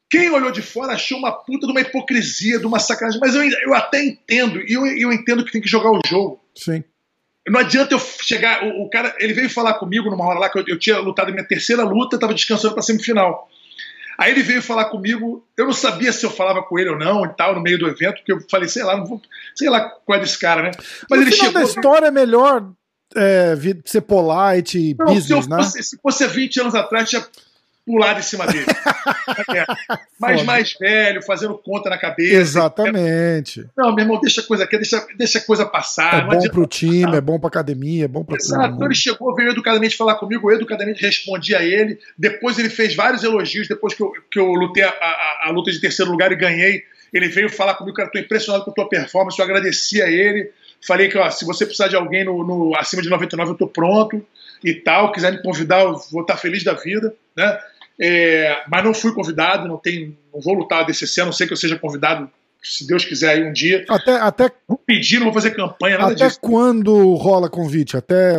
Speaker 2: quem olhou de fora achou uma puta de uma hipocrisia, de uma sacanagem. Mas eu, eu até entendo, e eu, eu entendo que tem que jogar o jogo.
Speaker 1: Sim.
Speaker 2: Não adianta eu chegar. O, o, cara, ele veio falar comigo numa hora lá que eu, eu tinha lutado minha terceira luta, estava descansando para semifinal. Aí ele veio falar comigo, eu não sabia se eu falava com ele ou não e tal, no meio do evento, porque eu falei, sei lá, não vou, sei lá qual é desse cara, né?
Speaker 1: Mas no ele final chegou. da história é melhor é, ser polite, não, business,
Speaker 2: se
Speaker 1: né?
Speaker 2: Fosse, se fosse 20 anos atrás, tinha pulado em cima dele. Mas mais velho, fazendo conta na cabeça.
Speaker 1: Exatamente.
Speaker 2: Não, meu irmão, deixa a coisa aqui, deixa, deixa a coisa passar.
Speaker 1: É bom pro time, passar. é bom pra academia, é bom pra
Speaker 2: Exato. Então ele chegou, veio educadamente falar comigo, eu educadamente respondi a ele. Depois ele fez vários elogios, depois que eu, que eu lutei a, a, a luta de terceiro lugar e ganhei. Ele veio falar comigo, cara, tô impressionado com a tua performance, eu agradeci a ele. Falei que, ó, se você precisar de alguém no, no acima de 99, eu tô pronto e tal. Quiser me convidar, eu vou estar feliz da vida, né? É, mas não fui convidado, não, tem, não vou lutar a DCC, a não ser que eu seja convidado, se Deus quiser, aí um dia.
Speaker 1: Até, até
Speaker 2: vou pedir, não vou fazer campanha, nada
Speaker 1: até
Speaker 2: disso.
Speaker 1: quando rola convite? Até.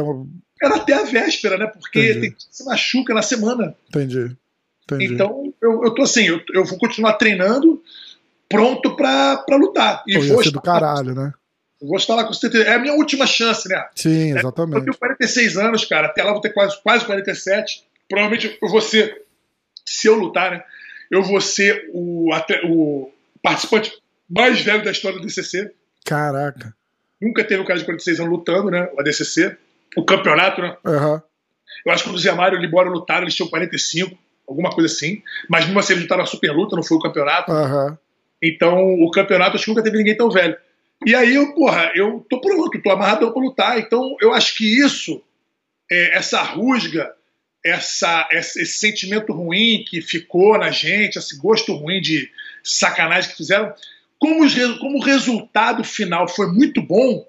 Speaker 2: Era até a véspera, né? Porque tem, se machuca na semana.
Speaker 1: Entendi. Entendi.
Speaker 2: Então, eu, eu tô assim, eu, eu vou continuar treinando, pronto pra, pra lutar.
Speaker 1: E Pô, vou ser do caralho, né?
Speaker 2: vou estar lá com 70. É a minha última chance, né?
Speaker 1: Sim, exatamente.
Speaker 2: Eu tenho 46 anos, cara. Até lá vou ter quase, quase 47. Provavelmente eu vou ser se eu lutar, né, eu vou ser o, o participante mais velho da história do DCC.
Speaker 1: Caraca.
Speaker 2: Nunca teve um cara de 46 anos lutando, né? O ADCC. O campeonato, né?
Speaker 1: Uhum.
Speaker 2: Eu acho que o Zé Mário e o Libório lutaram, eles tinham 45, alguma coisa assim. Mas mesmo assim, eles lutaram a super luta, não foi o campeonato.
Speaker 1: Uhum.
Speaker 2: Então, o campeonato, acho que nunca teve ninguém tão velho. E aí, eu, porra, eu tô pronto, tô amarradão pra lutar. Então, eu acho que isso, é, essa rusga, essa, esse sentimento ruim que ficou na gente, esse gosto ruim de sacanagem que fizeram, como, os, como o resultado final foi muito bom,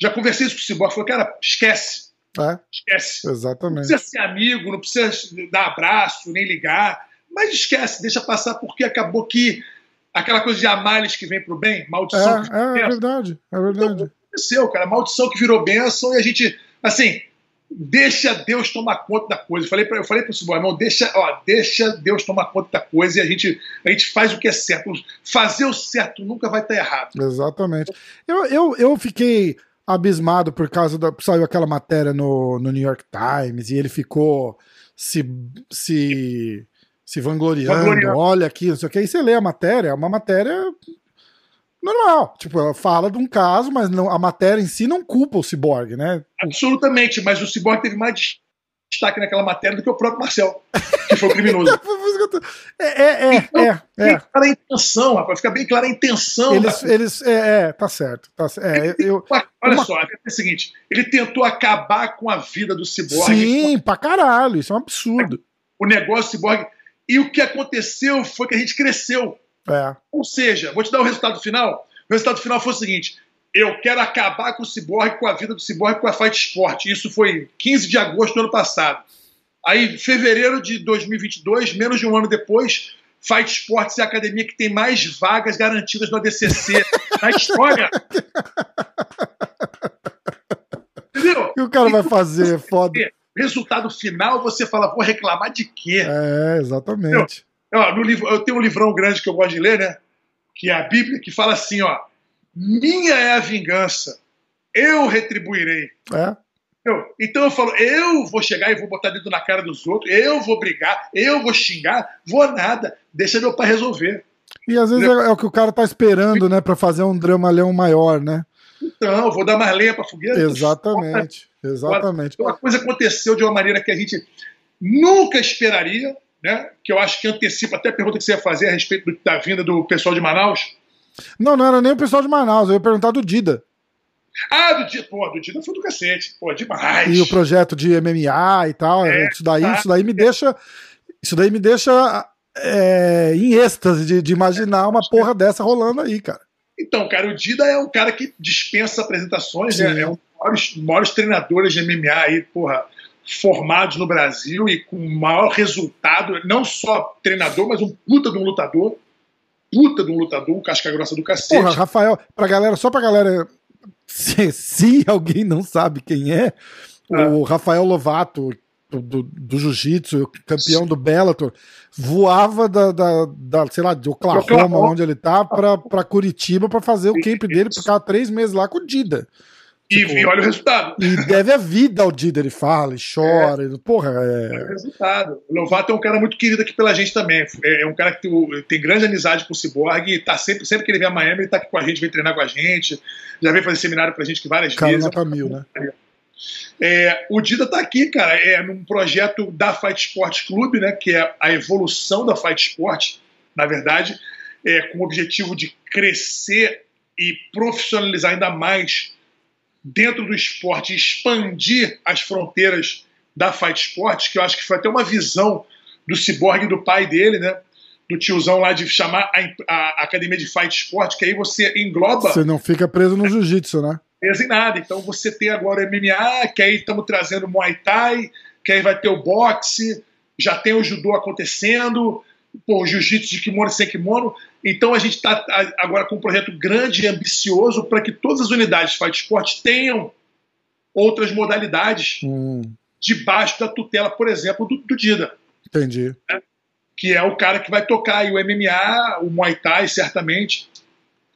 Speaker 2: já conversei isso com o Cibor, falou, cara, esquece.
Speaker 1: É,
Speaker 2: esquece.
Speaker 1: Exatamente.
Speaker 2: Não precisa ser amigo, não precisa dar abraço, nem ligar, mas esquece, deixa passar, porque acabou que aquela coisa de amales que vem pro bem, maldição.
Speaker 1: É, é, é verdade, é verdade. Então,
Speaker 2: aconteceu, cara, maldição que virou bênção e a gente, assim, deixa Deus tomar conta da coisa. Eu falei para eu falei para o Simão, irmão, deixa, ó, deixa Deus tomar conta da coisa e a gente, a gente faz o que é certo. Fazer o certo nunca vai estar errado.
Speaker 1: Exatamente. Eu, eu, eu fiquei abismado por causa da. Saiu aquela matéria no, no New York Times e ele ficou se. se se vangloriando, vangloriando, olha aqui, não sei o que. Aí você lê a matéria, é uma matéria normal. Tipo, ela fala de um caso, mas não, a matéria em si não culpa o Cyborg, né?
Speaker 2: Absolutamente, mas o Cyborg teve mais destaque naquela matéria do que o próprio Marcel, que foi o criminoso. *laughs*
Speaker 1: é, é, é, então, é, é.
Speaker 2: clara a intenção, rapaz, fica bem clara a intenção.
Speaker 1: Eles, eles é, é, tá certo. Tá, é, eu,
Speaker 2: olha uma... só, é o seguinte, ele tentou acabar com a vida do Cyborg.
Speaker 1: Sim, pra caralho, isso é um absurdo.
Speaker 2: O negócio Cyborg, e o que aconteceu foi que a gente cresceu.
Speaker 1: É.
Speaker 2: Ou seja, vou te dar o resultado final. O resultado final foi o seguinte: eu quero acabar com o Cyborg, com a vida do Cyborg, com a Fight Sport. Isso foi 15 de agosto do ano passado. Aí, fevereiro de 2022, menos de um ano depois, Fight Sports é a academia que tem mais vagas garantidas no ADCC *laughs* na história.
Speaker 1: Entendeu? E o cara vai fazer, foda.
Speaker 2: Resultado final, você fala, vou reclamar de quê?
Speaker 1: É, exatamente.
Speaker 2: Eu, no livro, eu tenho um livrão grande que eu gosto de ler, né? Que é a Bíblia, que fala assim, ó. Minha é a vingança, eu retribuirei.
Speaker 1: É.
Speaker 2: Eu, então eu falo, eu vou chegar e vou botar dedo na cara dos outros, eu vou brigar, eu vou xingar, vou nada, deixa meu pai resolver.
Speaker 1: E às vezes é, é, o que o cara tá esperando, né, para fazer um dramalhão maior, né?
Speaker 2: Então, vou dar mais lenha pra fogueira.
Speaker 1: Exatamente. Exatamente.
Speaker 2: Então, a coisa aconteceu de uma maneira que a gente nunca esperaria, né? Que eu acho que antecipa até a pergunta que você ia fazer a respeito da vinda do pessoal de Manaus.
Speaker 1: Não, não era nem o pessoal de Manaus, eu ia perguntar do Dida.
Speaker 2: Ah, do Dida, pô, do Dida foi do cacete, pô, demais.
Speaker 1: E o projeto de MMA e tal, é, isso daí, tá. isso daí me deixa, isso daí me deixa é, em êxtase de, de imaginar uma porra dessa rolando aí, cara.
Speaker 2: Então, cara, o Dida é um cara que dispensa apresentações, né? é um maiores, maiores treinadores de MMA aí, porra, formados no Brasil e com maior resultado, não só treinador, mas um puta de um lutador. Puta de um lutador, um casca grossa do cacete.
Speaker 1: Porra, Rafael, pra galera, só pra galera. Se, se alguém não sabe quem é, ah. o Rafael Lovato, do, do, do jiu-jitsu, campeão Sim. do Bellator, voava da, da, da, sei lá, de Oklahoma, Oklahoma. onde ele tá, pra, pra Curitiba pra fazer o camp dele, ficar três meses lá com o Dida.
Speaker 2: E, tipo, e olha o resultado.
Speaker 1: E deve a vida ao Dida, ele fala, ele chora, é. porra. É...
Speaker 2: é o resultado. O Lovato é um cara muito querido aqui pela gente também. É, é um cara que tem, tem, grande amizade com o Cyborg e tá sempre, sempre que ele vem a Miami, ele tá aqui com a gente, vem treinar com a gente. Já veio fazer seminário pra gente que várias cara, vezes.
Speaker 1: Nota mil, né?
Speaker 2: É, o Dida tá aqui, cara, é num projeto da Fight Sport Clube, né? Que é a evolução da Fight Sport, na verdade, é, com o objetivo de crescer e profissionalizar ainda mais dentro do esporte, expandir as fronteiras da Fight Sports, que eu acho que foi até uma visão do Cyborg do pai dele, né? Do tiozão lá de chamar a, a academia de Fight Sport, que aí você engloba.
Speaker 1: Você não fica preso no jiu-jitsu, né?
Speaker 2: Preso em nada. Então você tem agora o MMA, que aí estamos trazendo Muay Thai, que aí vai ter o boxe, já tem o judô acontecendo, pô, jiu-jitsu de kimono sem kimono. Então a gente está agora com um projeto grande e ambicioso para que todas as unidades de Fight Sport tenham outras modalidades hum. debaixo da tutela, por exemplo, do, do Dida.
Speaker 1: Entendi.
Speaker 2: Né? Que é o cara que vai tocar aí o MMA, o Muay Thai, certamente,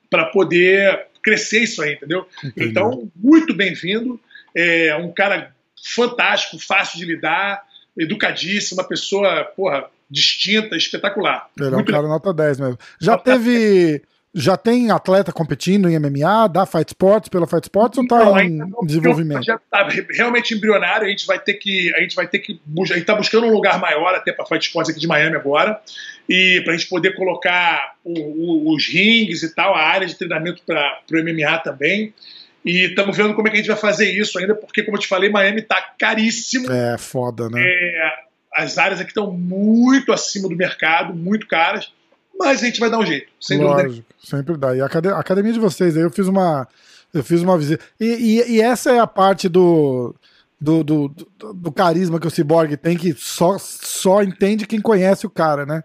Speaker 2: para poder crescer isso aí, entendeu? Entendi. Então, muito bem-vindo. É um cara fantástico, fácil de lidar, educadíssimo, uma pessoa, porra, distinta, espetacular.
Speaker 1: Ele é um cara nota 10 mesmo. Já nota teve. 10. Já tem atleta competindo em MMA, da Fight Sports, pela Fight Sports ou tá em não, desenvolvimento?
Speaker 2: Já tá realmente embrionário, a gente vai ter que. A gente vai ter que. A gente tá buscando um lugar maior até para Fight Sports aqui de Miami agora. E para a gente poder colocar o, o, os rings e tal, a área de treinamento para o MMA também. E estamos vendo como é que a gente vai fazer isso ainda, porque, como eu te falei, Miami tá caríssimo.
Speaker 1: É, foda, né?
Speaker 2: É, as áreas aqui estão muito acima do mercado, muito caras, mas a gente vai dar um jeito, sem Lógico, dúvida.
Speaker 1: Sempre dá. E a academia de vocês, aí eu fiz uma, eu fiz uma visita. E, e, e essa é a parte do, do, do, do, do, carisma que o Cyborg tem, que só, só entende quem conhece o cara, né?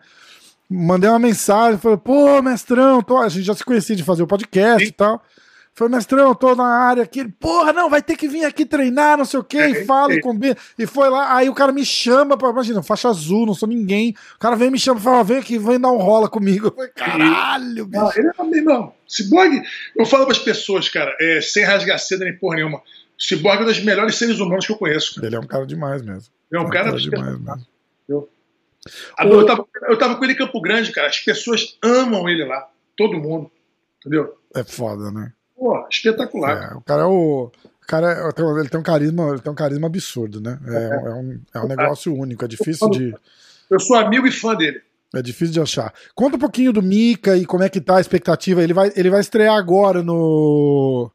Speaker 1: Mandei uma mensagem, falei, pô, mestrão, tô... a gente já se conhecia de fazer o podcast Sim. e tal. Foi o mestrão, eu tô na área aqui. Porra, não, vai ter que vir aqui treinar, não sei o quê, e
Speaker 2: É, *laughs*
Speaker 1: fala
Speaker 2: é.
Speaker 1: e combina. E foi lá, aí o cara me chama pra. Imagina, faixa azul, não sou ninguém. O cara vem e me chama e fala, vem aqui, vem dar um rola comigo. Eu falei, caralho, bicho.
Speaker 2: Não, ele é meu irmão. Cyborg, eu falo pras pessoas, cara, é, sem rasgar seda nem porra nenhuma. Cyborg é um dos melhores seres humanos que eu conheço. Cara.
Speaker 1: Ele é um cara demais mesmo.
Speaker 2: Ele é um cara.
Speaker 1: demais mesmo.
Speaker 2: Adoro, Eu tava, eu tava com ele em Campo Grande, cara. As pessoas amam ele lá. Todo mundo. Entendeu?
Speaker 1: É foda, né?
Speaker 2: Pô, espetacular.
Speaker 1: É, o cara é o. O cara é- ele tem um carisma, ele tem um carisma absurdo, né? É, é um, é um negócio único, é difícil de.
Speaker 2: Eu sou amigo e fã dele.
Speaker 1: É difícil de achar. Conta um pouquinho do Mika e como é que tá a expectativa. Ele vai, ele vai estrear agora no.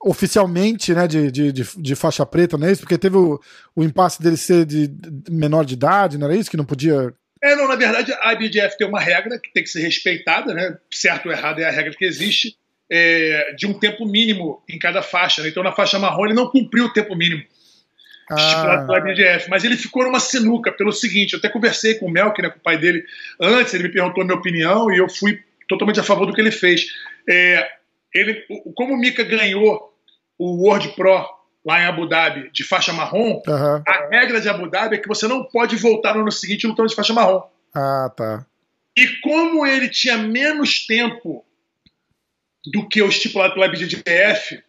Speaker 1: Oficialmente, né, de, de, de, de faixa preta, não é isso? Porque teve o, o impasse dele ser de, de menor de idade, não era isso? Que não podia.
Speaker 2: É, não, na verdade, a IBDF tem uma regra que tem que ser respeitada, né? Certo ou errado é a regra que existe, é, de um tempo mínimo em cada faixa. Né? Então, na faixa marrom, ele não cumpriu o tempo mínimo estipulado
Speaker 1: Ah,
Speaker 2: pela IBDF, mas ele ficou numa sinuca pelo seguinte: eu até conversei com o Melk, né, com o pai dele, antes, ele me perguntou a minha opinião e eu fui totalmente a favor do que ele fez. É, ele, como o Mika ganhou o World Pro lá em Abu Dhabi de faixa marrom,
Speaker 1: aham.
Speaker 2: a regra de Abu Dhabi é que você não pode voltar no ano seguinte lutando de faixa marrom.
Speaker 1: ah, tá.
Speaker 2: E como ele tinha menos tempo do que o estipulado pela IBJJF,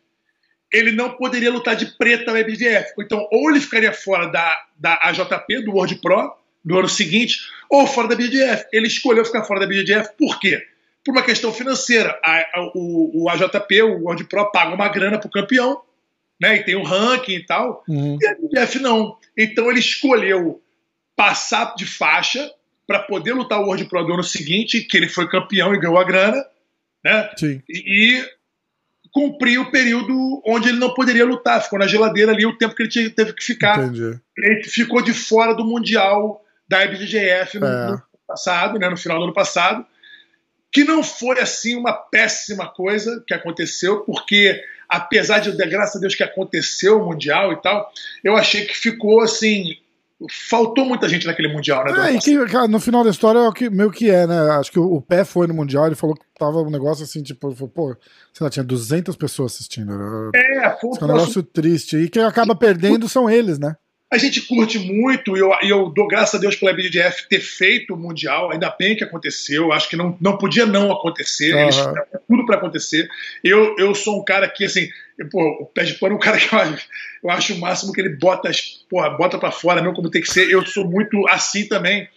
Speaker 2: ele não poderia lutar de preta na IBJJF. Então, ou ele ficaria fora da, da AJP, do World Pro, no ano seguinte, ou fora da IBJJF. Ele escolheu ficar fora da IBJJF por quê? Por uma questão financeira. A- a- o, o AJP, o World Pro, paga uma grana pro campeão, né? E tem o ranking e tal.
Speaker 1: Uhum.
Speaker 2: E a BDF não. Então ele escolheu passar de faixa para poder lutar o World Pro do ano seguinte, que ele foi campeão e ganhou a grana, né?
Speaker 1: Sim.
Speaker 2: E, e cumprir o período onde ele não poderia lutar. Ficou na geladeira ali o tempo que ele teve que ficar.
Speaker 1: Entendi.
Speaker 2: Ele ficou de fora do Mundial da IBJJF no,
Speaker 1: É.
Speaker 2: no ano passado, né? No final do ano passado. Que não foi assim uma péssima coisa que aconteceu, porque apesar de, graças a Deus, que aconteceu o Mundial e tal, eu achei que ficou assim. Faltou muita gente naquele Mundial, né?
Speaker 1: É, e que, cara, no final da história é o que, meio que é, né? Acho que o, o pé foi no Mundial, ele falou que tava um negócio assim, tipo, falou, pô, sei lá, tinha 200 pessoas assistindo.
Speaker 2: É, foi um
Speaker 1: é um negócio triste. E quem acaba perdendo são eles, né?
Speaker 2: A gente curte muito e eu, eu dou graças a Deus pela BDF ter feito o Mundial, ainda bem que aconteceu, acho que não, não podia não acontecer,
Speaker 1: Aham.
Speaker 2: eles tudo para acontecer. Eu, eu sou um cara que, assim, eu, pô, o pé de pano é um cara que eu acho, eu acho o máximo que ele bota, porra, bota para fora, mesmo como tem que ser. Eu sou muito assim também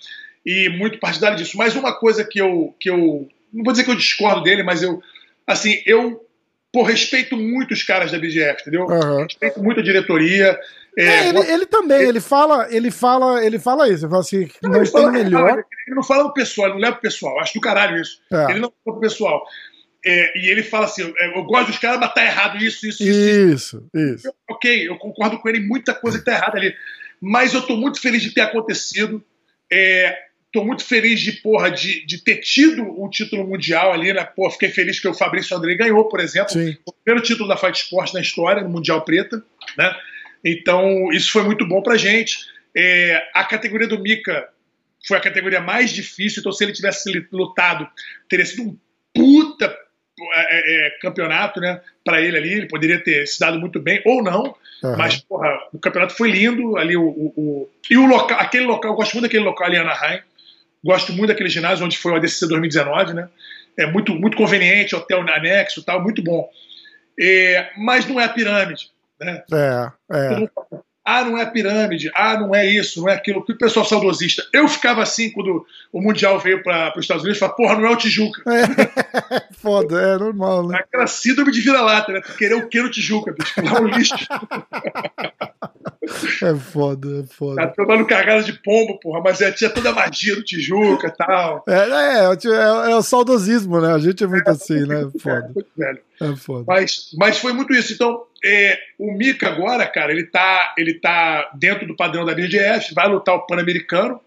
Speaker 2: e muito partidário disso. Mas uma coisa que eu, que eu não vou dizer que eu discordo dele, mas eu, assim, eu pô, respeito muito os caras da BDF, entendeu?
Speaker 1: Aham.
Speaker 2: Respeito muito a diretoria.
Speaker 1: É,
Speaker 2: É,
Speaker 1: ele, ele também, ele fala, ele fala, ele fala isso, ele fala assim, não, tem melhor.
Speaker 2: Ele não fala pro pessoal, ele não leva pro pessoal. Acho do caralho isso.
Speaker 1: É.
Speaker 2: Ele não fala pro pessoal. É, e ele fala assim: é, eu gosto dos caras, mas tá errado isso, isso, isso.
Speaker 1: Isso, isso.
Speaker 2: Ok, eu concordo com ele em muita coisa que tá errada ali. Mas eu tô muito feliz de ter acontecido. É, tô muito feliz de, porra, de, de ter tido um título mundial ali, né? Pô, fiquei feliz que o Fabrício Andrei ganhou, por exemplo
Speaker 1: Sim.
Speaker 2: o primeiro título da Fight Sport na história, no Mundial Preta, né? Então, isso foi muito bom pra gente. É, a categoria do Mika foi a categoria mais difícil, então se ele tivesse lutado, teria sido um puta é, é, campeonato, né? Pra ele ali, ele poderia ter se dado muito bem, ou não,
Speaker 1: Aham.
Speaker 2: mas, porra, o campeonato foi lindo ali, o, o- o- e o local, aquele local, eu gosto muito daquele local ali em Anaheim, gosto muito daquele ginásio onde foi o ADCC 2019, né? É muito, muito conveniente, hotel anexo e tal, muito bom. É, mas não é a pirâmide, né?
Speaker 1: É, é.
Speaker 2: Ah, não é pirâmide, ah, não é isso, não é aquilo. Que o pessoal saudosista. Eu ficava assim quando o Mundial veio para os Estados Unidos, falava, porra, não é o Tijuca.
Speaker 1: É, *laughs* foda, é normal, né?
Speaker 2: Aquela síndrome de vira-lata, né? Querer o que no Tijuca, bicho? Lá um lixo. *laughs*
Speaker 1: É foda, é
Speaker 2: Tá
Speaker 1: foda.
Speaker 2: tomando cagada de pombo, porra, mas é, tinha toda a magia do Tijuca e tal.
Speaker 1: É, é, é, é o saudosismo, né? A gente é muito assim, né? *laughs* Foda,
Speaker 2: velho.
Speaker 1: é foda.
Speaker 2: Mas, mas foi muito isso. Então, é, o Mika agora, cara, ele tá, ele tá dentro do padrão da BGF, vai lutar o Pan-Americano.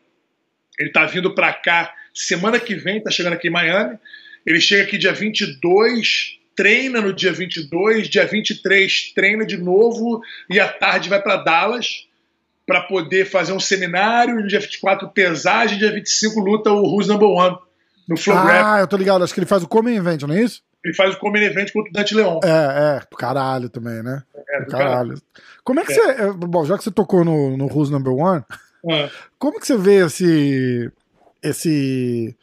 Speaker 2: Ele tá vindo pra cá semana que vem, tá chegando aqui em Miami. Ele chega aqui dia 22, treina no dia 22, dia 23 treina de novo e à tarde vai para Dallas para poder fazer um seminário. No dia 24, pesagem. Dia 25, luta o Who's Number One no Flow Rap.
Speaker 1: Ah, eu tô ligado, acho que ele faz o Come Event, não é isso?
Speaker 2: Ele faz o Common Event contra o Dante Leon.
Speaker 1: É, é, caralho também, né?
Speaker 2: É, do
Speaker 1: Caralho. Como é que
Speaker 2: É.
Speaker 1: você. é, Bom, já que você tocou no, no Who's Number One,
Speaker 2: Ah,
Speaker 1: como que você vê esse. Esse.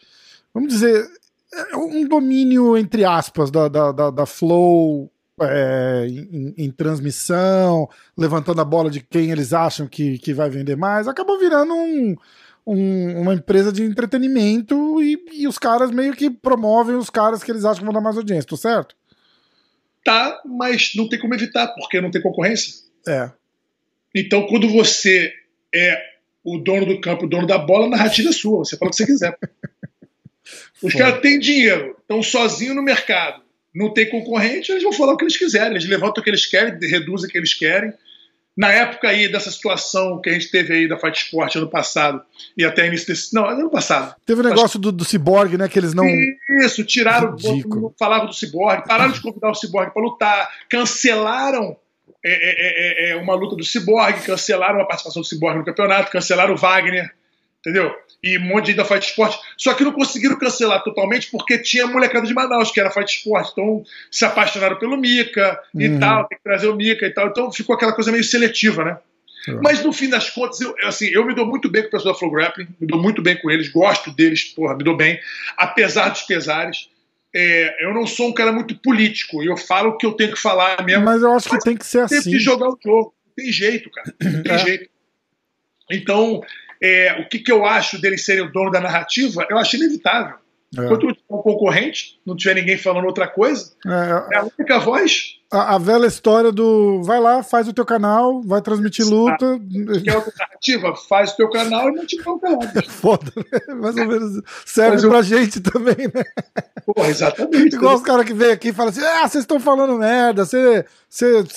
Speaker 1: Vamos dizer. É Um domínio, entre aspas, da, da, da, da Flow é, em, em transmissão, levantando a bola de quem eles acham que, que vai vender mais, acabou virando um, um- uma empresa de entretenimento e, e os caras meio que promovem os caras que eles acham que vão dar mais audiência, tô certo?
Speaker 2: Tá, mas não tem como evitar, porque não tem concorrência.
Speaker 1: É.
Speaker 2: Então, quando você é o dono do campo, o dono da bola, a narrativa é sua. Você fala o que você quiser. *laughs* Os caras têm dinheiro, estão sozinhos no mercado. Não tem concorrente, eles vão falar o que eles quiserem. Eles levantam o que eles querem, reduzem o que eles querem. Na época aí dessa situação que a gente teve aí da Fight Sport ano passado, e até início desse. Não, ano passado.
Speaker 1: Teve o negócio do, do Cyborg, né? Que eles não.
Speaker 2: Isso, tiraram,
Speaker 1: Ridículo.
Speaker 2: falavam do Cyborg, pararam de convidar o Cyborg para lutar, cancelaram é, é, é, é, uma luta do Cyborg, cancelaram a participação do Cyborg no campeonato, cancelaram o Wagner, entendeu? E um monte de da Fight Sport. Só que não conseguiram cancelar totalmente porque tinha a molecada de Manaus, que era Fight Sport. Então se apaixonaram pelo Mika e
Speaker 1: Uhum.
Speaker 2: tal, tem que trazer o Mika e tal. Então ficou aquela coisa meio seletiva, né?
Speaker 1: Uhum.
Speaker 2: Mas no fim das contas, eu, assim, eu me dou muito bem com o pessoal da Flow Grappling, me dou muito bem com eles, gosto deles, porra, me dou bem, apesar dos pesares. É, eu não sou um cara muito político, e eu falo o que eu tenho que falar mesmo.
Speaker 1: Mas eu acho que tem que ser
Speaker 2: Tem
Speaker 1: assim.
Speaker 2: que jogar o jogo, não tem jeito, cara, não tem
Speaker 1: É.
Speaker 2: jeito. Então, é, o que, que eu acho deles serem o dono da narrativa, eu acho inevitável.
Speaker 1: É.
Speaker 2: Tiver um concorrente, não tiver ninguém falando outra coisa,
Speaker 1: É,
Speaker 2: é a única voz
Speaker 1: a, a velha história do vai lá, faz o teu canal, vai transmitir luta.
Speaker 2: que é narrativa, faz o teu canal e não te canal.
Speaker 1: Foda, né? Mais ou menos. Serve
Speaker 2: Mas eu-
Speaker 1: pra gente também, né?
Speaker 2: Porra, exatamente.
Speaker 1: Igual os caras que vêm aqui e falam assim: ah, vocês estão falando merda, você,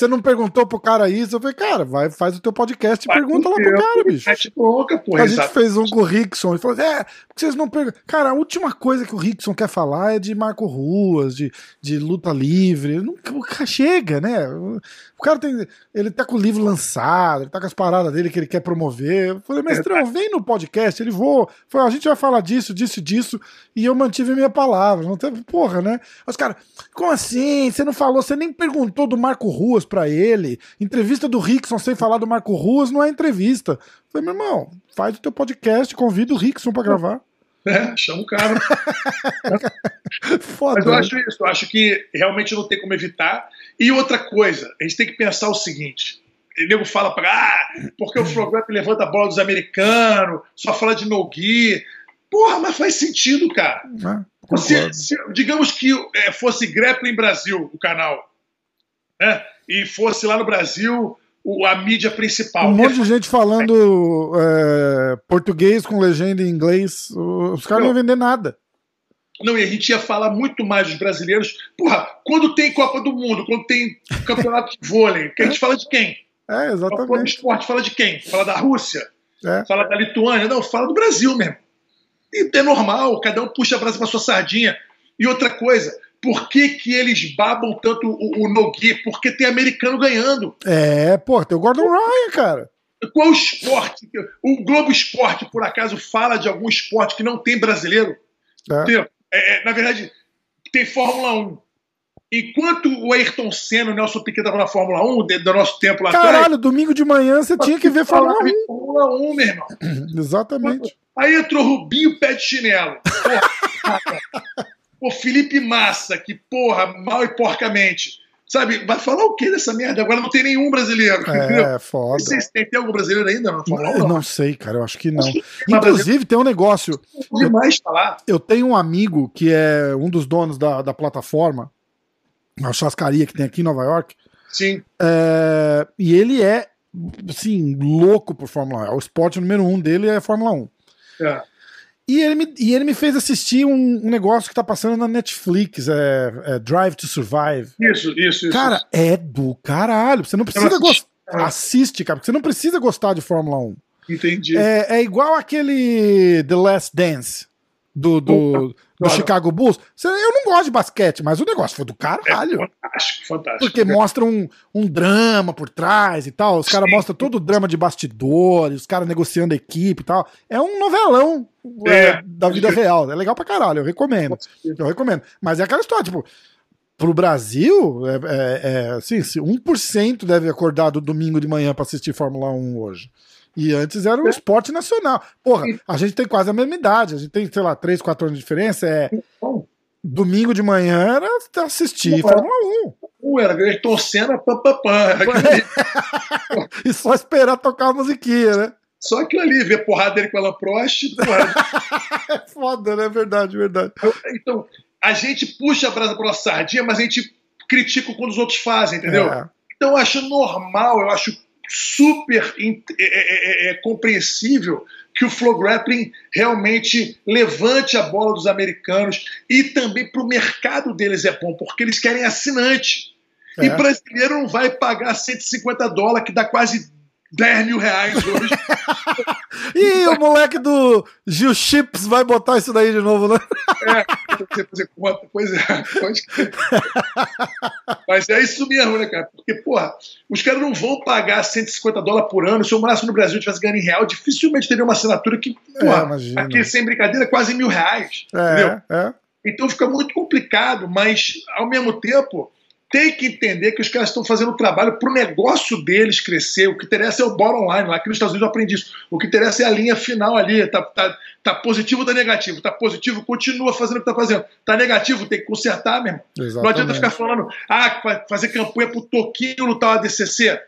Speaker 1: não perguntou pro cara isso. Eu falei, cara, vai, faz o teu podcast e
Speaker 2: Faz
Speaker 1: pergunta lá pro cara, bicho.
Speaker 2: Mete bronca, porra,
Speaker 1: A gente fez um com o Rickson e falou assim: é, porque vocês não perguntam. Cara, a última coisa que o Rickson quer falar é de Marco Ruas, de, de luta livre. Não, o cara chega, né? O cara tem. Ele tá com o livro lançado, ele tá com as paradas dele que ele quer promover. Eu falei, mestrão, vem no podcast. Ele voou. Falei, a gente vai falar disso, disso, disso. E eu mantive minha palavra. Não teve, porra, né? Os caras, como assim? Você não falou, você nem perguntou do Marco Ruas pra ele. Entrevista do Rickson sem falar do Marco Ruas não é entrevista. Eu falei, meu irmão, faz o teu podcast, convida o Rickson pra gravar.
Speaker 2: É, chama o cara. *laughs*
Speaker 1: Foda.
Speaker 2: Mas eu
Speaker 1: né?
Speaker 2: acho isso, eu acho que realmente não tem como evitar. E outra coisa, a gente tem que pensar o seguinte: o nego fala para ah, porque o Grappling levanta a bola dos americanos, só fala de no-gi. Porra, mas faz sentido, cara.
Speaker 1: né?
Speaker 2: Se,
Speaker 1: Concordo.
Speaker 2: se- digamos que é, fosse Grappling Brasil, o canal, né? e fosse lá no Brasil o- a mídia principal.
Speaker 1: Um monte de gente falando é, português com legenda em inglês. Os caras não iam vender nada.
Speaker 2: Não, e a gente ia falar muito mais dos brasileiros. Porra, quando tem Copa do Mundo, quando tem campeonato de vôlei, que a gente fala de quem?
Speaker 1: É,
Speaker 2: Quando o
Speaker 1: exatamente.
Speaker 2: esporte fala de quem? Fala da Rússia?
Speaker 1: É.
Speaker 2: Fala da Lituânia? Não, fala do Brasil mesmo. E é normal, cada um puxa a brasa pra sua sardinha. E outra coisa, por que, que eles babam tanto o, o Nogi? Porque tem americano ganhando.
Speaker 1: É, pô, tem o Gordon Ryan, cara.
Speaker 2: Qual esporte? O Globo Esporte, por acaso, fala de algum esporte que não tem brasileiro?
Speaker 1: É.
Speaker 2: É, é, na verdade, tem Fórmula 1. Enquanto o Ayrton Senna, o Nelson Piquet estavam na Fórmula 1, dentro do nosso tempo lá atrás.
Speaker 1: Caralho, domingo de manhã você tinha que ver Fórmula
Speaker 2: falava de Fórmula 1, meu irmão.
Speaker 1: 1. *clears throat* Exatamente.
Speaker 2: Aí entrou Rubinho pé de chinelo. Porra, *laughs* Pô, Felipe Massa, que porra, mal e porcamente. Sabe, vai falar o que dessa merda? Agora não tem nenhum brasileiro. entendeu?
Speaker 1: É, foda.
Speaker 2: Vocês têm, tem algum brasileiro ainda Fórmula 1?
Speaker 1: Eu não sei, cara, eu acho que não.
Speaker 2: Acho que
Speaker 1: Inclusive, tem um negócio.
Speaker 2: Não ouvi mais falar.
Speaker 1: Eu tenho um amigo que é um dos donos da, da plataforma, uma chascaria que tem aqui em Nova York.
Speaker 2: Sim.
Speaker 1: É, e ele é, assim, louco por Fórmula 1. O esporte número um dele é Fórmula 1.
Speaker 2: É.
Speaker 1: E ele me, e ele me fez assistir um, um negócio que tá passando na Netflix, é, é Drive to Survive.
Speaker 2: Isso, isso, isso.
Speaker 1: Cara, é do caralho. Você não precisa gostar. Assiste, cara, porque você não precisa gostar de Fórmula 1.
Speaker 2: entendi.
Speaker 1: É, é igual aquele The Last Dance do, do, do. Chicago Bulls. Eu não gosto de basquete, mas o negócio foi do caralho.
Speaker 2: Fantástico, fantástico.
Speaker 1: Porque mostra um, um drama por trás e tal. Os caras mostram todo o drama de bastidores, os caras negociando a equipe e tal. É um novelão é,
Speaker 2: É.
Speaker 1: da vida real. É legal pra caralho, eu recomendo. Eu recomendo. Mas é aquela história, tipo, pro Brasil, é, é, é assim, 1% deve acordar do domingo de manhã para assistir Fórmula 1 hoje. E antes era um é. esporte nacional. Porra, a gente tem quase a mesma idade. A gente tem, sei lá, 3, 4 anos de diferença. É. Domingo de manhã era assistir Fórmula
Speaker 2: 1. Era ver torcendo, pam, pam, pam.
Speaker 1: e só esperar tocar a musiquinha, né?
Speaker 2: Só aquilo ali, ver porrada dele com ela Prost. *laughs*
Speaker 1: É foda, né? Verdade, verdade.
Speaker 2: Então, a gente puxa a brasa pela sardinha, mas a gente critica quando os outros fazem, entendeu? É. Então eu acho normal, eu acho super é é, é, é, compreensível que o Flow Grappling realmente levante a bola dos americanos e também para o mercado deles é bom, porque eles querem assinante. É. E brasileiro não vai pagar 150 dólares, que dá quase 10 mil reais hoje. *laughs* *laughs*
Speaker 1: e o moleque do Gil Chips vai botar isso daí de novo, né?
Speaker 2: é, você fazer conta, pois é. Pode... Mas é isso mesmo, né, cara? Porque, porra, os caras não vão pagar 150 dólares por ano. Se eu morasse no Brasil e tivesse ganhando em real, dificilmente teria uma assinatura que, porra, é, aqui sem brincadeira, quase mil reais. É, entendeu? É. Então fica muito complicado, mas ao mesmo tempo tem que entender que os caras estão fazendo o trabalho para o negócio deles crescer. O que interessa é o bottom line. Lá aqui nos Estados Unidos eu aprendi isso. O que interessa é a linha final ali. Tá, tá, tá positivo ou tá negativo? Tá positivo, continua fazendo o que tá fazendo. Tá negativo, tem que consertar mesmo. Exatamente. Não adianta ficar falando, ah, fazer campanha pro Toquinho no tal ADCC.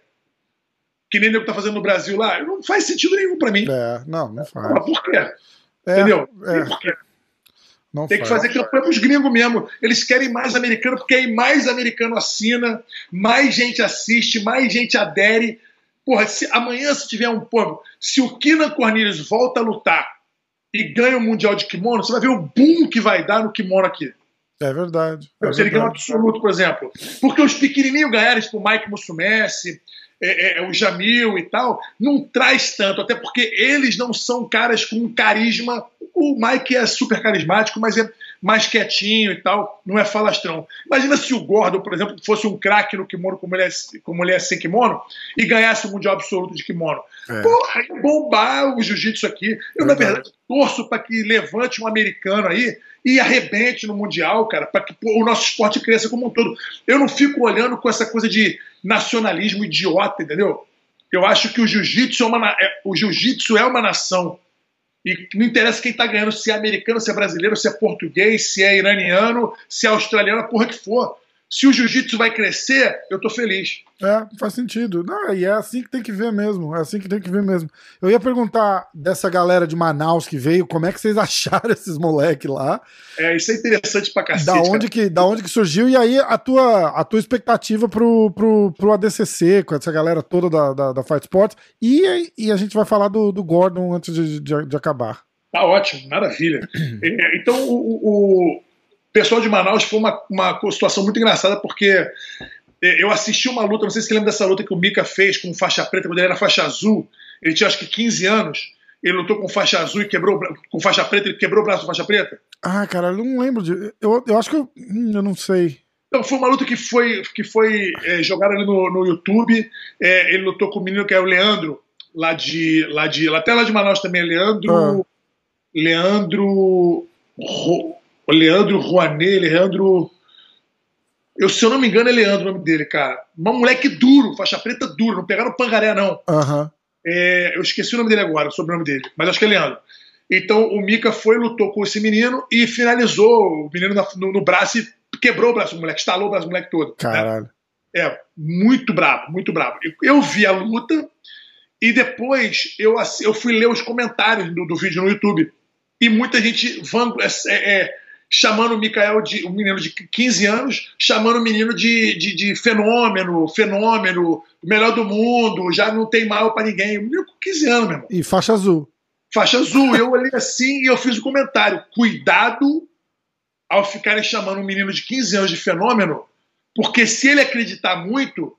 Speaker 2: Que nem o que tá fazendo no Brasil lá. Não faz sentido nenhum para mim.
Speaker 1: É, não, não faz. Mas
Speaker 2: por quê? É, Entendeu? É. Por quê? Não Tem faz. que fazer campanha para os gringos mesmo. Eles querem mais americano, porque aí mais americano assina, mais gente assiste, mais gente adere. Porra, se, amanhã se tiver um povo, se o Kina Cornelius volta a lutar e ganha o Mundial de Kimono, você vai ver o boom que vai dar no kimono aqui.
Speaker 1: É verdade. É
Speaker 2: se ele ganhar um absoluto, por exemplo. Porque os pequenininhos ganharam, tipo o Mike Mussumessi, é, é, o Jamil e tal, não traz tanto, até porque eles não são caras com carisma. O Mike é super carismático, mas é mais quietinho e tal, não é falastrão. Imagina se o Gordon, por exemplo, fosse um craque no kimono como ele, é, como ele é sem kimono e ganhasse o Mundial Absoluto de kimono. É. Porra, ia bombar o jiu-jitsu aqui. Eu, na verdade, torço para que levante um americano aí e arrebente no Mundial, cara, para que pô, o nosso esporte cresça como um todo. Eu não fico olhando com essa coisa de nacionalismo idiota, entendeu? Eu acho que o jiu-jitsu é, uma, é, o jiu-jitsu é uma nação. E não interessa quem está ganhando, se é americano, se é brasileiro, se é português, se é iraniano, se é australiano, a porra que for. Se o jiu-jitsu vai crescer, eu tô feliz.
Speaker 1: É, faz sentido. Não, e é assim que tem que ver mesmo. É assim que tem que ver mesmo. Eu ia perguntar dessa galera de Manaus que veio, como é que vocês *laughs* acharam esses moleques lá?
Speaker 2: É, isso é interessante pra cacete.
Speaker 1: Da onde, que, da onde que surgiu? E aí a tua, a tua expectativa pro, pro, pro ADCC, com essa galera toda da, da, da Fight Sports. E, e a gente vai falar do, do Gordon antes de, de, de acabar.
Speaker 2: Tá ótimo, maravilha. *clears throat* É, então, o, o pessoal de Manaus foi uma, uma situação muito engraçada, porque é, eu assisti uma luta, não sei se você lembra dessa luta que o Mika fez com faixa preta, quando ele era faixa azul. Ele tinha acho que 15 anos. Ele lutou com faixa azul e quebrou com faixa preta, ele quebrou o braço com faixa preta.
Speaker 1: Ah, cara, eu não lembro de. Eu, eu acho que eu. Hum, eu não sei.
Speaker 2: Então, foi uma luta que foi, que foi é, jogada ali no, no YouTube. É, ele lutou com o menino que é o Leandro, lá de. Lá de até lá de Manaus também, Leandro. Ah. Leandro Leandro Rouanet, Leandro. Eu, se eu não me engano, é Leandro o nome dele, cara. Um moleque duro, faixa preta duro, não pegaram pangaré, não.
Speaker 1: Uhum.
Speaker 2: É, eu esqueci o nome dele agora, o sobrenome dele, mas acho que é Leandro. Então o Mika foi, lutou com esse menino e finalizou o menino no, no braço e quebrou o braço do moleque, estalou o braço do moleque todo. Né?
Speaker 1: Caralho. Né?
Speaker 2: É, muito brabo, muito brabo. Eu, eu, vi a luta e depois eu, eu fui ler os comentários do, do vídeo no YouTube. E muita gente van, é, é, chamando o Mikael de um menino de 15 anos, chamando o menino de, de, de fenômeno, fenômeno, melhor do mundo, já não tem mal para ninguém. Um menino com 15 anos, meu irmão.
Speaker 1: E faixa azul.
Speaker 2: Faixa azul. Eu olhei assim e eu fiz o um comentário. Cuidado ao ficarem chamando um menino de 15 anos de fenômeno, porque se ele acreditar muito,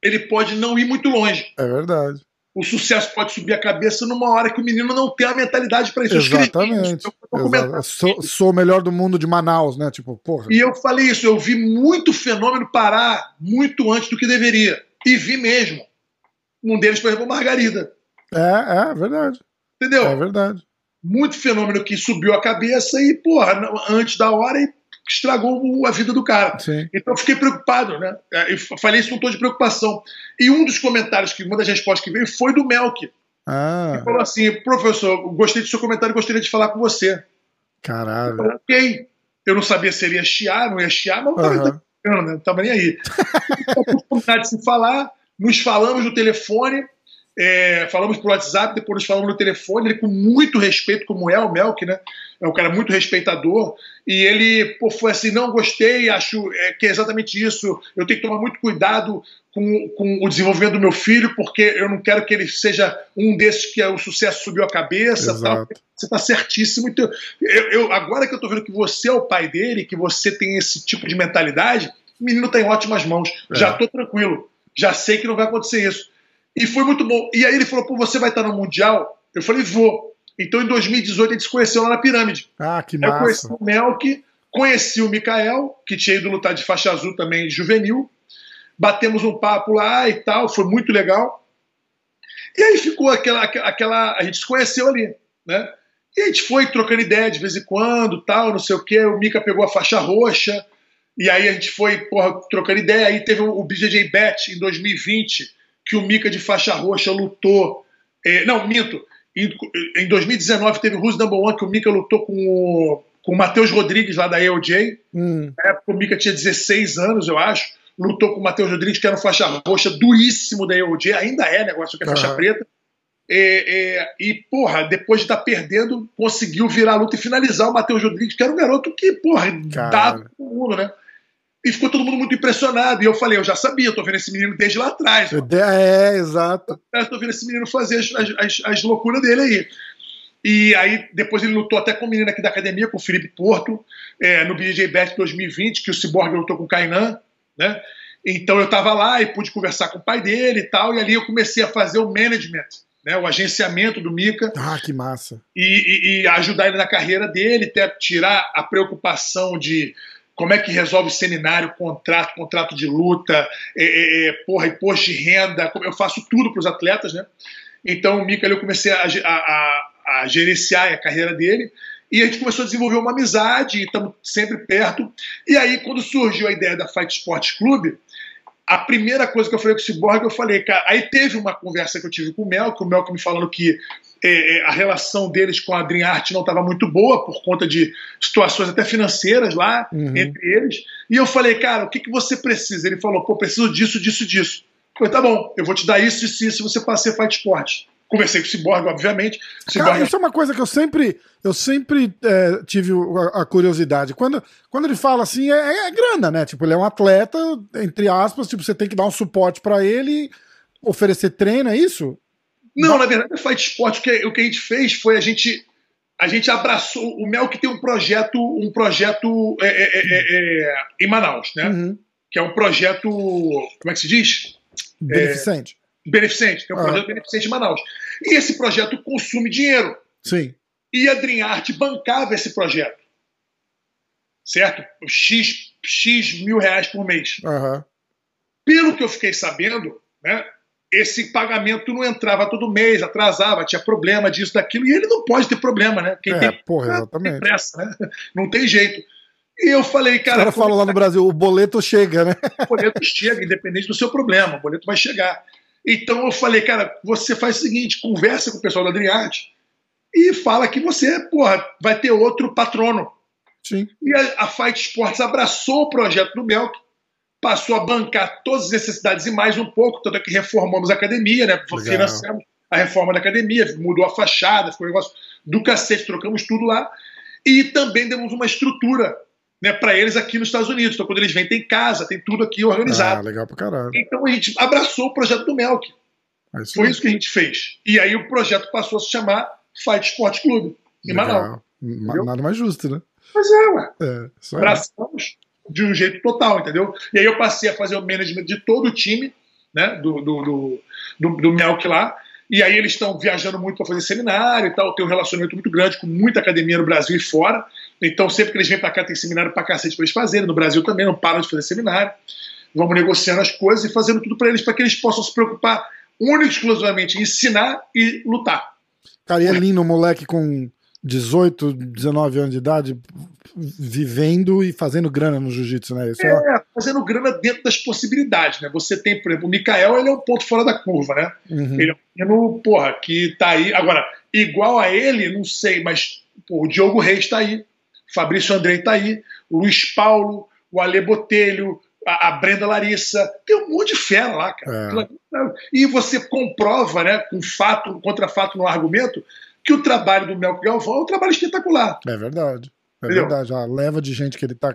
Speaker 2: ele pode não ir muito longe.
Speaker 1: É verdade
Speaker 2: o sucesso pode subir a cabeça numa hora que o menino não tem a mentalidade para isso.
Speaker 1: Exatamente. Exatamente. Sou, sou o melhor do mundo de Manaus, né? Tipo, porra.
Speaker 2: E eu falei isso, eu vi muito fenômeno parar muito antes do que deveria. E vi mesmo. Um deles, por exemplo, Margarida.
Speaker 1: É, é verdade.
Speaker 2: Entendeu?
Speaker 1: É verdade.
Speaker 2: Muito fenômeno que subiu a cabeça e, porra, antes da hora e estragou a vida do cara. Sim. Então eu fiquei preocupado, né? É, eu falei isso com tom de preocupação. E um dos comentários, que uma das respostas que veio foi do Melk.
Speaker 1: Ah.
Speaker 2: Ele falou assim: professor, gostei do seu comentário, gostaria de falar com você.
Speaker 1: Caralho. Eu
Speaker 2: falei, ok. Eu não sabia se ele ia chiar, não ia chiar, mas não estava uhum. né? não tava nem aí. oportunidade de se falar, nos falamos no telefone, é, falamos por WhatsApp, depois nos falamos no telefone, ele com muito respeito, como é o Melk, né? É um cara muito respeitador. E ele pô, foi assim: não gostei, acho é, que é exatamente isso. Eu tenho que tomar muito cuidado com, com, o desenvolvimento do meu filho, porque eu não quero que ele seja um desses que é, o sucesso subiu a cabeça. Tal. Você está certíssimo. Então, eu, eu, agora que eu estou vendo que você é o pai dele, que você tem esse tipo de mentalidade, o menino está em ótimas mãos. É. Já estou tranquilo. Já sei que não vai acontecer isso. E foi muito bom. E aí ele falou: pô, você vai estar no Mundial? Eu falei: vou. Então em 2018 a gente se conheceu lá na Pirâmide.
Speaker 1: Ah, que massa.
Speaker 2: Eu conheci o Melk, conheci o Mikael, que tinha ido lutar de faixa azul também, juvenil. Batemos um papo lá e tal, foi muito legal. E aí ficou aquela, aquela. A gente se conheceu ali, né? E a gente foi trocando ideia de vez em quando, tal, não sei o quê. O Mika pegou a faixa roxa. E aí a gente foi porra, trocando ideia. Aí teve o BJJ Bet em 2020 que o Mika de faixa roxa lutou. É, não, minto. Em, em 2019 teve o Who's Number One, que o Mika lutou com o, com o Matheus Rodrigues lá da AOJ.
Speaker 1: Hum.
Speaker 2: Na época o Mika tinha 16 anos, eu acho. Lutou com o Matheus Rodrigues, que era um faixa roxa duríssimo da AOJ. Ainda é negócio que é faixa uhum. preta. É, é, e, porra, depois de estar tá perdendo, conseguiu virar a luta e finalizar o Matheus Rodrigues, que era um garoto que, porra, dá todo mundo, né? E ficou todo mundo muito impressionado. E eu falei, eu já sabia, eu tô vendo esse menino desde lá atrás.
Speaker 1: É, exato.
Speaker 2: Eu tô vendo esse menino fazer as, as, as loucuras dele aí. E aí, depois ele lutou até com o menino aqui da academia, com o Felipe Porto, é, no BJ Bet 2020, que o Cyborg lutou com o Kainan, né? Então eu estava lá e pude conversar com o pai dele e tal, e ali eu comecei a fazer o management, né, o agenciamento do Mika.
Speaker 1: Ah, que massa.
Speaker 2: E, e, e ajudar ele na carreira dele, até tirar a preocupação de como é que resolve seminário, contrato, contrato de luta, é, é, é porra, imposto de renda, eu faço tudo para os atletas, né? Então o Mika eu comecei a, a, a, gerenciar a carreira dele e a gente começou a desenvolver uma amizade, estamos sempre perto. E aí, quando surgiu a ideia da Fight Sports Club, a primeira coisa que eu falei com o Cyborg, eu falei, cara, aí teve uma conversa que eu tive com o Mel, com o Mel me falando que é, é, a relação deles com a Dream Art não estava muito boa por conta de situações até financeiras lá uhum. entre eles. E eu falei, cara, o que, que você precisa? Ele falou, pô, preciso disso, disso, disso. Eu falei, tá bom, eu vou te dar isso, isso, isso, você passa a Fight Sport. Conversei com o Cyborg, obviamente. Cyborg...
Speaker 1: Cara, isso é uma coisa que eu sempre, eu sempre é, tive a, a, curiosidade. Quando, quando ele fala assim, é, é, grana, né? Tipo, ele é um atleta, entre aspas, tipo, você tem que dar um suporte para ele, oferecer treino, é isso?
Speaker 2: Não, na verdade, o Fight Sport, o que, o que a gente fez foi a gente a gente abraçou o Mel que tem um projeto um projeto é, é, é, é, é em Manaus, né? Uhum. Que é um projeto como é que se diz?
Speaker 1: Beneficente.
Speaker 2: beneficente, que é um projeto beneficente em Manaus. E esse projeto consome dinheiro.
Speaker 1: Sim.
Speaker 2: E a Dream Art bancava esse projeto, certo? X x mil reais por mês.
Speaker 1: Uhum.
Speaker 2: Pelo que eu fiquei sabendo, né? Esse pagamento não entrava todo mês, atrasava, tinha problema disso, daquilo, e ele não pode ter problema, né?
Speaker 1: Quem é, tem, porra, exatamente.
Speaker 2: Tem pressa, né? *laughs* Não tem jeito. E eu falei, cara. O
Speaker 1: cara fala lá no Brasil, o boleto chega, né?
Speaker 2: O boleto chega, independente do seu problema, o boleto vai chegar. Então eu falei, cara, você faz o seguinte: conversa com o pessoal da Adriarte e fala que você, porra, vai ter outro patrono.
Speaker 1: Sim.
Speaker 2: E a, a Fight Sports abraçou o projeto do Melk passou a bancar todas as necessidades e mais um pouco, tanto é que reformamos a academia, né? Financiamos a reforma da academia, mudou a fachada, ficou um negócio do cacete, trocamos tudo lá. E também demos uma estrutura né, para eles aqui nos Estados Unidos. Então, quando eles vêm, tem casa, tem tudo aqui organizado.
Speaker 1: Ah, legal pra caralho.
Speaker 2: Então a gente abraçou o projeto do Melk. É isso Foi isso que a gente fez. E aí o projeto passou a se chamar Fight Sport Club, em Manaus.
Speaker 1: Nada mais justo, né?
Speaker 2: Pois é, ué.
Speaker 1: É,
Speaker 2: Abraçamos de um jeito total, entendeu? E aí eu passei a fazer o management de todo o time, né, do, do, do, do, do Melk lá, e aí eles estão viajando muito para fazer seminário e tal, tem um relacionamento muito grande com muita academia no Brasil e fora, então sempre que eles vêm para cá tem seminário para cacete para eles fazerem, no Brasil também não param de fazer seminário, vamos negociando as coisas e fazendo tudo para eles, para que eles possam se preocupar única e exclusivamente em ensinar e lutar.
Speaker 1: Cara, e é lindo um moleque com 18, 19 anos de idade vivendo e fazendo grana no jiu-jitsu, né? Isso é,
Speaker 2: é, fazendo grana dentro das possibilidades, né? Você tem, por exemplo, o Mikael, ele é um ponto fora da curva, né? Uhum. Ele é um menino, porra, que tá aí. Agora, igual a ele, não sei, mas pô, o Diogo Reis tá aí, o Fabrício Andrei tá aí, o Luiz Paulo, o Ale Botelho, a, a Brenda Larissa, tem um monte de fera lá, cara. É. E você comprova, né, com fato, contra fato no argumento, que o trabalho do Melco Galvão é um trabalho espetacular.
Speaker 1: É verdade. É Entendeu? verdade. A leva de gente que ele está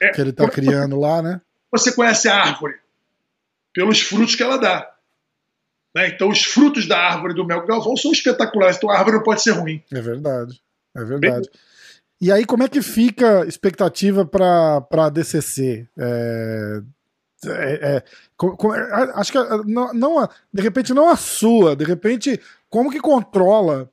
Speaker 1: é, que ele tá criando lá, né?
Speaker 2: Você conhece a árvore pelos frutos que ela dá. Né? Então, os frutos da árvore do Melco Galvão são espetaculares. Então, a árvore não pode ser ruim.
Speaker 1: É verdade. É verdade. Bem, e aí, como é que fica a expectativa para a DCC? É, é, é, com, com, acho que não, não, de repente não a sua, de repente, como que controla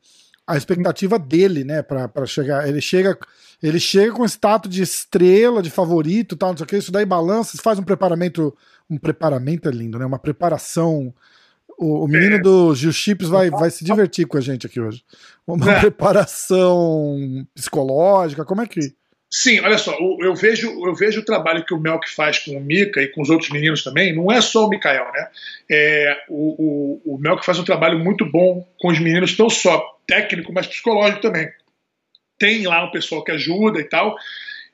Speaker 1: a expectativa dele, né, para chegar? Ele chega, ele chega com status de estrela, de favorito, tal, não sei o que, isso daí balança, faz um preparamento, um preparamento é lindo, né? Uma preparação o, o menino é. do Gil Chips vai, vai se divertir com a gente aqui hoje. Uma *laughs* é. preparação psicológica, como é que.
Speaker 2: Sim, olha só, eu vejo, eu vejo o trabalho que o Melk faz com o Mika e com os outros meninos também, não é só o Mikael, né? É, o, o, o Melk faz um trabalho muito bom com os meninos, não só técnico, mas psicológico também. Tem lá um pessoal que ajuda e tal.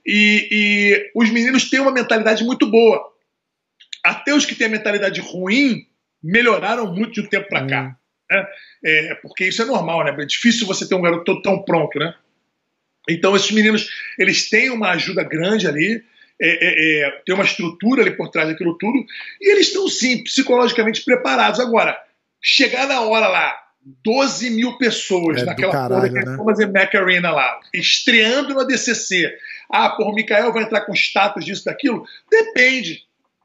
Speaker 2: E, e os meninos têm uma mentalidade muito boa. Até os que têm a mentalidade ruim, melhoraram muito de um tempo para cá. Hum. Né? É, porque isso é normal, né? É difícil você ter um garoto tão pronto, né? Então, esses meninos, eles têm uma ajuda grande ali, é, é, é, tem uma estrutura ali por trás daquilo tudo, e eles estão, sim, psicologicamente preparados. Agora, chegar na hora lá, 12 mil pessoas
Speaker 1: é
Speaker 2: naquela
Speaker 1: caralho, porra
Speaker 2: que né? fazer Mac Arena lá, estreando no ADCC. Ah, porra, o Mikael vai entrar com status disso, daquilo? Depende.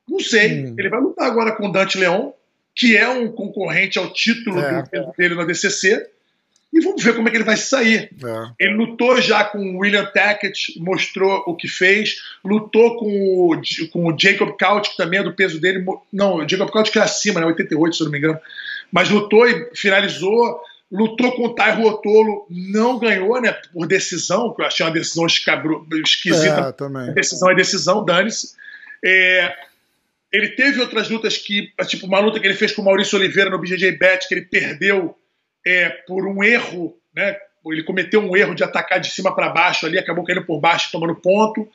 Speaker 2: Não sei. Hum. Ele vai lutar agora com o Dante Leon, que é um concorrente ao título é. do, dele no ADCC. E vamos ver como é que ele vai sair. É. Ele lutou já com o William Tackett, mostrou o que fez. Lutou com o, com o Jacob Couch, que também é do peso dele. Não, o Jacob Couch que é acima, né? 88, se eu não me engano. Mas lutou e finalizou. Lutou com o Tairo Otolo, não ganhou, né? Por decisão, que eu achei uma decisão escabro, esquisita. É,
Speaker 1: também.
Speaker 2: Decisão é decisão, dane-se. É, ele teve outras lutas que, tipo uma luta que ele fez com o Maurício Oliveira no BJJ Bet, que ele perdeu é, por um erro, né? Ele cometeu um erro de atacar de cima para baixo ali, acabou caindo por baixo, tomando ponto,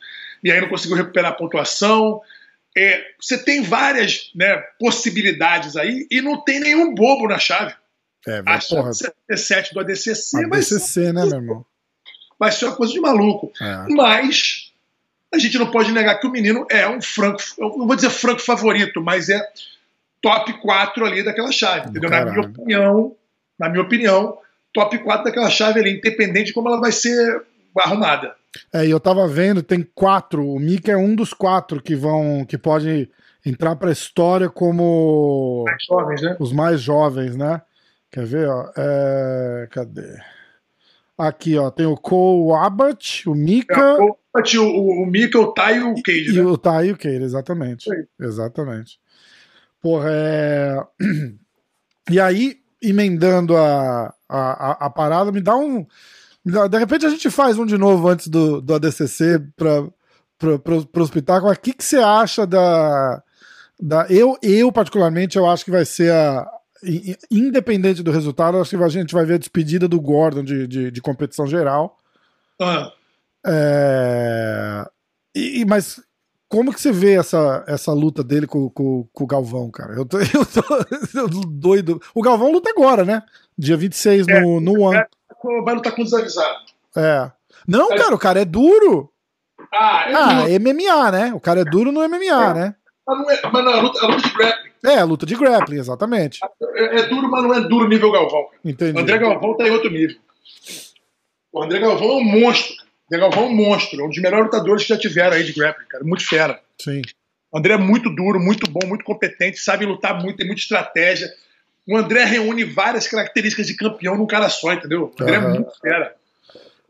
Speaker 2: e aí não conseguiu recuperar a pontuação. É, você tem várias né, possibilidades aí e não tem nenhum bobo na chave.
Speaker 1: É, a
Speaker 2: chave 77 do ADCC,
Speaker 1: ADCC, vai ser, né, meu irmão?
Speaker 2: Vai ser uma coisa de maluco. É. Mas a gente não pode negar que o menino é um franco, não vou dizer franco favorito, mas é top 4 ali daquela chave, entendeu? Na minha opinião, na minha opinião, top 4 daquela chave ali, independente de como ela vai ser arrumada.
Speaker 1: É, e eu tava vendo, tem quatro, o Mika é um dos quatro que vão, que pode entrar pra história como
Speaker 2: mais jovens, né?
Speaker 1: os mais jovens, né? Quer ver, ó? É... Cadê? Aqui, ó, tem o Cole Abbott, o Mika. É, o,
Speaker 2: o, o Mika, o Tai e o Cage,
Speaker 1: né? E o Tai e o Cage, exatamente. Exatamente. Porra, é. *clears throat* E aí, emendando a, a, a, parada, me dá um. De repente a gente faz um de novo antes do, do ADCC para o hospital. O que, que você acha da. da eu, eu, particularmente, eu acho que vai ser a, independente do resultado, acho que a gente vai ver a despedida do Gordon de, de, de competição geral.
Speaker 2: Ah.
Speaker 1: É... E, mas como que você vê essa, essa luta dele com, com, com o Galvão, cara? Eu tô, *laughs* eu tô eu doido. O Galvão luta agora, né? Dia 26 é, no, no One. É,
Speaker 2: vai lutar com desavisado.
Speaker 1: É. Não, é. cara, o cara é duro.
Speaker 2: Ah, é
Speaker 1: ah MMA, né? O cara é duro no MMA, é. né?
Speaker 2: Mas, não é, mas não, a, luta, a luta de grappling.
Speaker 1: É, a luta de grappling, exatamente.
Speaker 2: É, é, duro, mas não é duro nível Galvão.
Speaker 1: Entendi.
Speaker 2: O André Galvão tá em outro nível. O André Galvão é um monstro. André Galvão é um monstro. É um dos melhores lutadores que já tiveram aí de grappling, cara. Muito fera.
Speaker 1: Sim.
Speaker 2: O André é muito duro, muito bom, muito competente, sabe lutar muito, tem muita estratégia. O André reúne várias características de campeão num cara só, entendeu? O André uhum. é muito fera.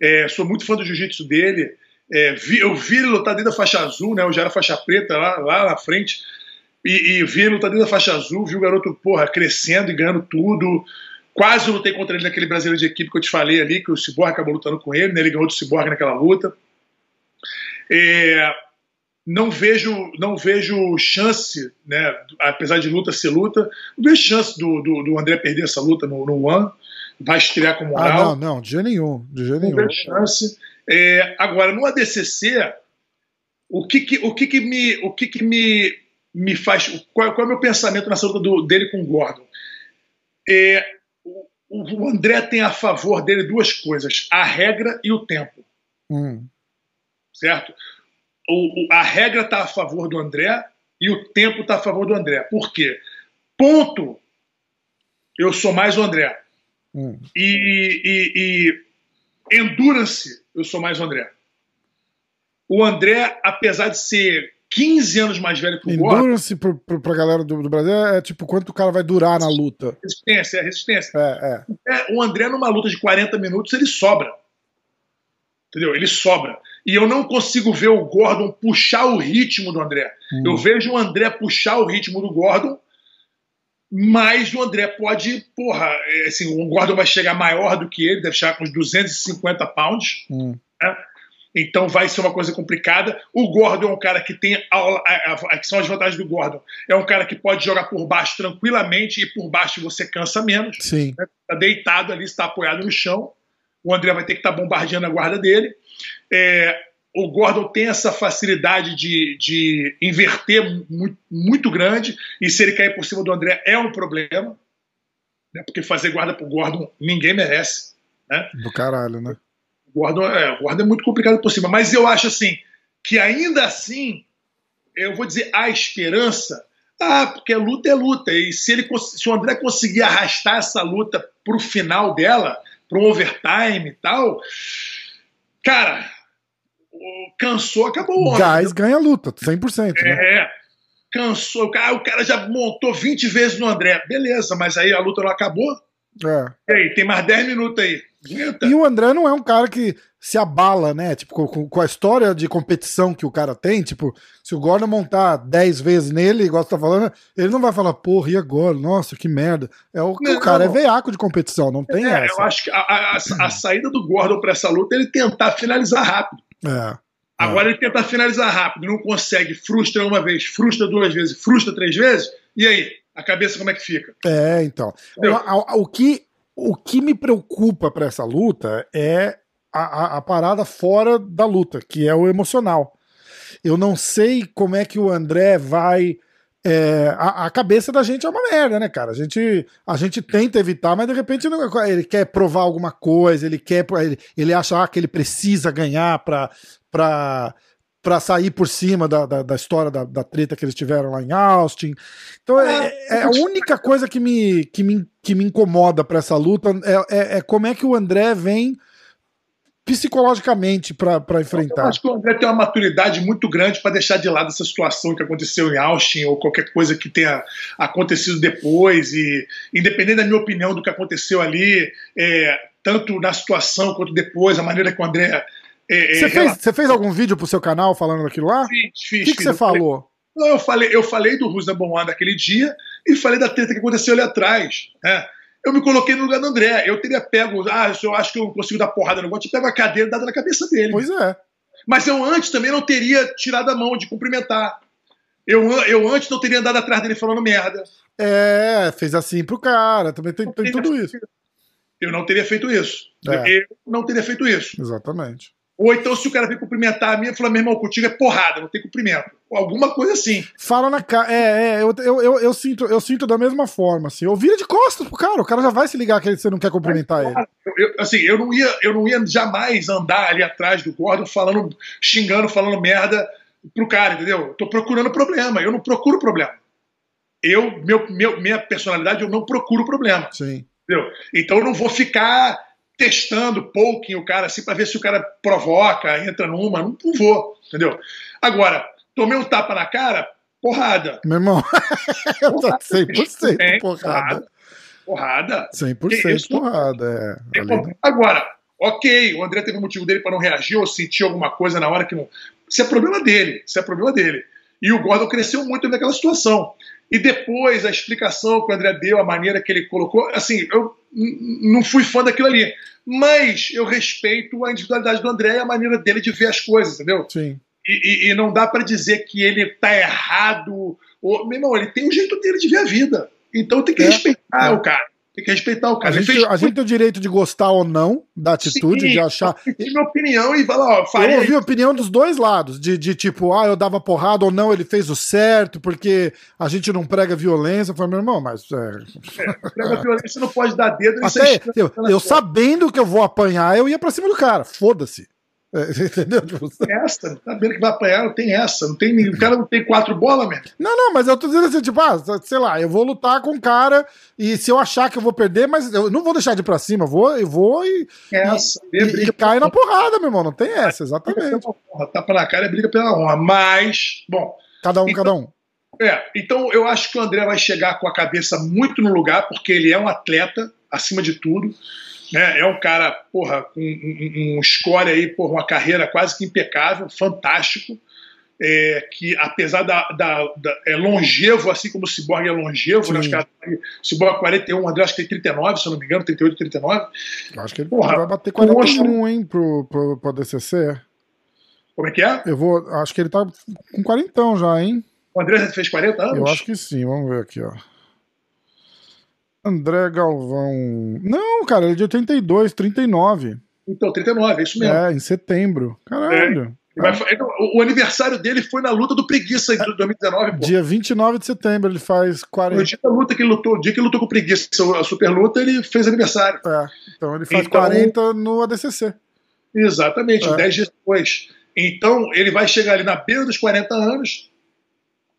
Speaker 2: É, sou muito fã do jiu-jitsu dele. É, vi, eu vi ele lutar dentro da faixa azul, né? Eu já era faixa preta lá, lá na frente. E, e vi ele lutar dentro da faixa azul, vi o garoto, porra, crescendo e ganhando tudo. Quase lutei contra ele naquele brasileiro de equipe que eu te falei ali, que o Cyborg acabou lutando com ele, né? ele ganhou do Cyborg naquela luta. É, não vejo não vejo chance, né, apesar de luta ser luta, não vejo chance do, do, do André perder essa luta no, no One. Vai estrear com moral.
Speaker 1: Ah, não, não, de jeito nenhum. De jeito
Speaker 2: não
Speaker 1: nenhum.
Speaker 2: vejo chance. É, agora, no ADCC, o que que, o que, que me. O que, que me, me faz. Qual, qual é o meu pensamento nessa luta do, dele com o Gordon? É, o, André tem a favor dele duas coisas: a regra e o tempo.
Speaker 1: Hum.
Speaker 2: Certo? O, o, a regra está a favor do André e o tempo está a favor do André. Por quê? Ponto. Eu sou mais o André.
Speaker 1: Hum.
Speaker 2: E, e, e endurance, eu sou mais o André. O André, apesar de ser 15 anos mais velho que o Gordon,
Speaker 1: Endurance pro, pro, pra galera do, do Brasil é tipo quanto o cara vai durar na luta.
Speaker 2: resistência, é resistência.
Speaker 1: É, é.
Speaker 2: É, o André, numa luta de 40 minutos, ele sobra. Entendeu? Ele sobra. E eu não consigo ver o Gordon puxar o ritmo do André.
Speaker 1: Hum.
Speaker 2: Eu vejo o André puxar o ritmo do Gordon, mas o André pode, porra, é, assim, o Gordon vai chegar maior do que ele, deve chegar com uns 250 pounds.
Speaker 1: Hum.
Speaker 2: né? Então vai ser uma coisa complicada. O Gordon é um cara que tem. A, a, a, que são as vantagens do Gordon. É um cara que pode jogar por baixo tranquilamente e por baixo você cansa menos.
Speaker 1: Sim.
Speaker 2: Está deitado ali, está apoiado no chão. O André vai ter que estar bombardeando a guarda dele. É, o Gordon tem essa facilidade de, de inverter muito, muito grande. E se ele cair por cima do André é um problema. Né? Porque fazer guarda pro Gordon ninguém merece. Né?
Speaker 1: Do caralho, né?
Speaker 2: O Gordon, é, o Gordon é muito complicado por cima. Mas eu acho assim que ainda assim, eu vou dizer a esperança. Ah, porque luta é luta. E se, ele, se o André conseguir arrastar essa luta pro final dela, pro overtime e tal, cara, o- cansou, acabou o.
Speaker 1: Gás ganha a luta, 100%. Né?
Speaker 2: É, cansou. O cara, o cara já montou 20 vezes no André. Beleza, mas aí a luta não acabou?
Speaker 1: É.
Speaker 2: E aí, tem mais 10 minutos aí.
Speaker 1: E o André não é um cara que se abala, né? Tipo, com, com a história de competição que o cara tem, tipo, se o Gordon montar 10 vezes nele, igual você tá falando, ele não vai falar, porra, e agora? Nossa, que merda. É o,
Speaker 2: Não.
Speaker 1: o cara é veiaco de competição, não tem
Speaker 2: É,
Speaker 1: essa.
Speaker 2: eu acho que a, a- a- saída do Gordon para essa luta é ele tentar finalizar rápido.
Speaker 1: É.
Speaker 2: Agora ele tenta finalizar rápido, não consegue, frustra uma vez, frustra duas vezes, frustra três vezes, e aí? A cabeça como é que fica?
Speaker 1: É, então. O, o que, o que me preocupa pra essa luta é a, a- a parada fora da luta, que é o emocional. Eu não sei como é que o André vai. é, a, a cabeça da gente é uma merda, né, cara? A gente, a gente tenta evitar, mas de repente ele quer provar alguma coisa, ele quer. Ele, ele acha ah, que ele precisa ganhar pra. pra para sair por cima da, da, da história da, da treta que eles tiveram lá em Austin. Então é, é a única coisa que me, que me, que me incomoda pra essa luta é, é, é como é que o André vem psicologicamente pra pra
Speaker 2: Eu
Speaker 1: enfrentar.
Speaker 2: acho que o André tem uma maturidade muito grande para deixar de lado essa situação que aconteceu em Austin ou qualquer coisa que tenha acontecido depois. E independente da minha opinião do que aconteceu ali, é, tanto na situação quanto depois, a maneira que o André. É,
Speaker 1: Você
Speaker 2: é,
Speaker 1: fez, você fez algum vídeo pro seu canal falando daquilo lá? O
Speaker 2: Fiz, fiz,
Speaker 1: que, que
Speaker 2: fiz.
Speaker 1: você
Speaker 2: Eu falei-
Speaker 1: falou?
Speaker 2: Não, eu falei, eu falei do da One daquele dia e falei da treta que aconteceu ali atrás. né? Eu me coloquei no lugar do André. Eu teria pego, ah, eu acho que eu consigo dar porrada no bote, eu pego a cadeira e dada na cabeça dele.
Speaker 1: Pois é.
Speaker 2: Mas eu antes também não teria tirado a mão de cumprimentar. Eu, eu antes não teria andado atrás dele falando merda.
Speaker 1: É, fez assim pro cara. Também tem, tem tudo isso.
Speaker 2: Eu não teria feito isso.
Speaker 1: É.
Speaker 2: Eu não teria feito isso.
Speaker 1: Exatamente.
Speaker 2: Ou então, se o cara vir cumprimentar a mim, eu falo, meu irmão, contigo é porrada, não tem cumprimento. Ou alguma coisa assim.
Speaker 1: Fala na cara. É, é, eu, eu, eu, eu sinto, eu sinto da mesma forma, assim. Eu vira de costas pro cara, o cara já vai se ligar que você não quer cumprimentar ele.
Speaker 2: Eu, eu- assim, eu não, ia, eu não ia jamais andar ali atrás do Gordon falando, xingando, falando merda pro cara, entendeu? Eu tô procurando problema. Eu não procuro problema. Eu, meu, meu, minha personalidade, eu não procuro problema.
Speaker 1: Sim.
Speaker 2: Entendeu? Então eu não vou ficar testando, poking o cara assim para ver se o cara provoca, entra numa, não, não vou, entendeu? Agora, tomei um tapa na cara, porrada.
Speaker 1: Meu irmão, *laughs* eu tô 100%
Speaker 2: É,
Speaker 1: porrada.
Speaker 2: Porrada.
Speaker 1: 100%
Speaker 2: Isso-
Speaker 1: porrada. É. Ali
Speaker 2: Agora, ok, o André teve um motivo dele para não reagir ou sentir alguma coisa na hora que não. Isso é problema dele, isso é problema dele. E o Gordon cresceu muito naquela situação. E depois a explicação que o André deu, a maneira que ele colocou, assim, eu não fui fã daquilo ali. Mas eu respeito a individualidade do André e a maneira dele de ver as coisas, entendeu?
Speaker 1: Sim.
Speaker 2: E, e, e não dá para dizer que ele tá errado. Ou, meu irmão, ele tem o jeito dele de ver a vida. Então tem que é, respeitar é. o cara. Tem que respeitar o cara.
Speaker 1: A gente, fez... a gente tem o direito de gostar ou não da atitude, Sim, de achar.
Speaker 2: Eu opinião e ó,
Speaker 1: Eu ouvi a opinião dos dois lados, de, de tipo, ah, eu dava porrada ou não, ele fez o certo, porque a gente não prega violência. Eu falei, meu irmão, mas. É...
Speaker 2: É, prega violência não pode dar dedo
Speaker 1: Até eu, eu sabendo que eu vou apanhar, eu ia pra cima do cara. Foda-se. *laughs* Entendeu?
Speaker 2: Tipo, tem essa, tá vendo que vai apanhar, não tem essa. Não tem, o cara não tem quatro bolas, mesmo.
Speaker 1: Não, não, mas eu tô dizendo assim, tipo, ah, sei lá, eu vou lutar com o cara e se eu achar que eu vou perder, mas eu não vou deixar de ir pra cima, eu vou, eu vou e.
Speaker 2: Essa,
Speaker 1: e, e, e cai na porrada, meu irmão. Não tem essa, exatamente.
Speaker 2: Honra, tapa na cara é briga pela honra. Mas, bom.
Speaker 1: Cada um, então, cada um.
Speaker 2: É, então eu acho que o André vai chegar com a cabeça muito no lugar, porque ele é um atleta, acima de tudo. Né? É um cara, porra, com um, um, score aí, porra, uma carreira quase que impecável, fantástico. É, que apesar da, da, da, é longevo, assim como o Cyborg é longevo, né? Caras, o Cyborg 41, o André acho que tem 39, se eu não me engano, 38, 39.
Speaker 1: Acho que ele Porra, vai bater 41, hein, pro, pro, pro DCC.
Speaker 2: Como é que é?
Speaker 1: Eu vou, acho que ele tá com 40 já, hein?
Speaker 2: O André fez 40 anos?
Speaker 1: Eu acho que sim, vamos ver aqui, ó. André Galvão. Não, cara, ele é de 82, 39.
Speaker 2: Então, 39, é isso mesmo.
Speaker 1: É, em setembro. Caralho.
Speaker 2: É. Vai, o, aniversário dele foi na luta do Preguiça em 2019. Pô.
Speaker 1: Dia 29 de setembro, ele faz 40.
Speaker 2: No dia da luta que ele lutou, o dia que ele lutou com o Preguiça, a super luta, ele fez aniversário.
Speaker 1: É, então ele faz então, 40 no ADCC.
Speaker 2: Exatamente, é. 10 dias depois. Então ele vai chegar ali na beira dos 40 anos,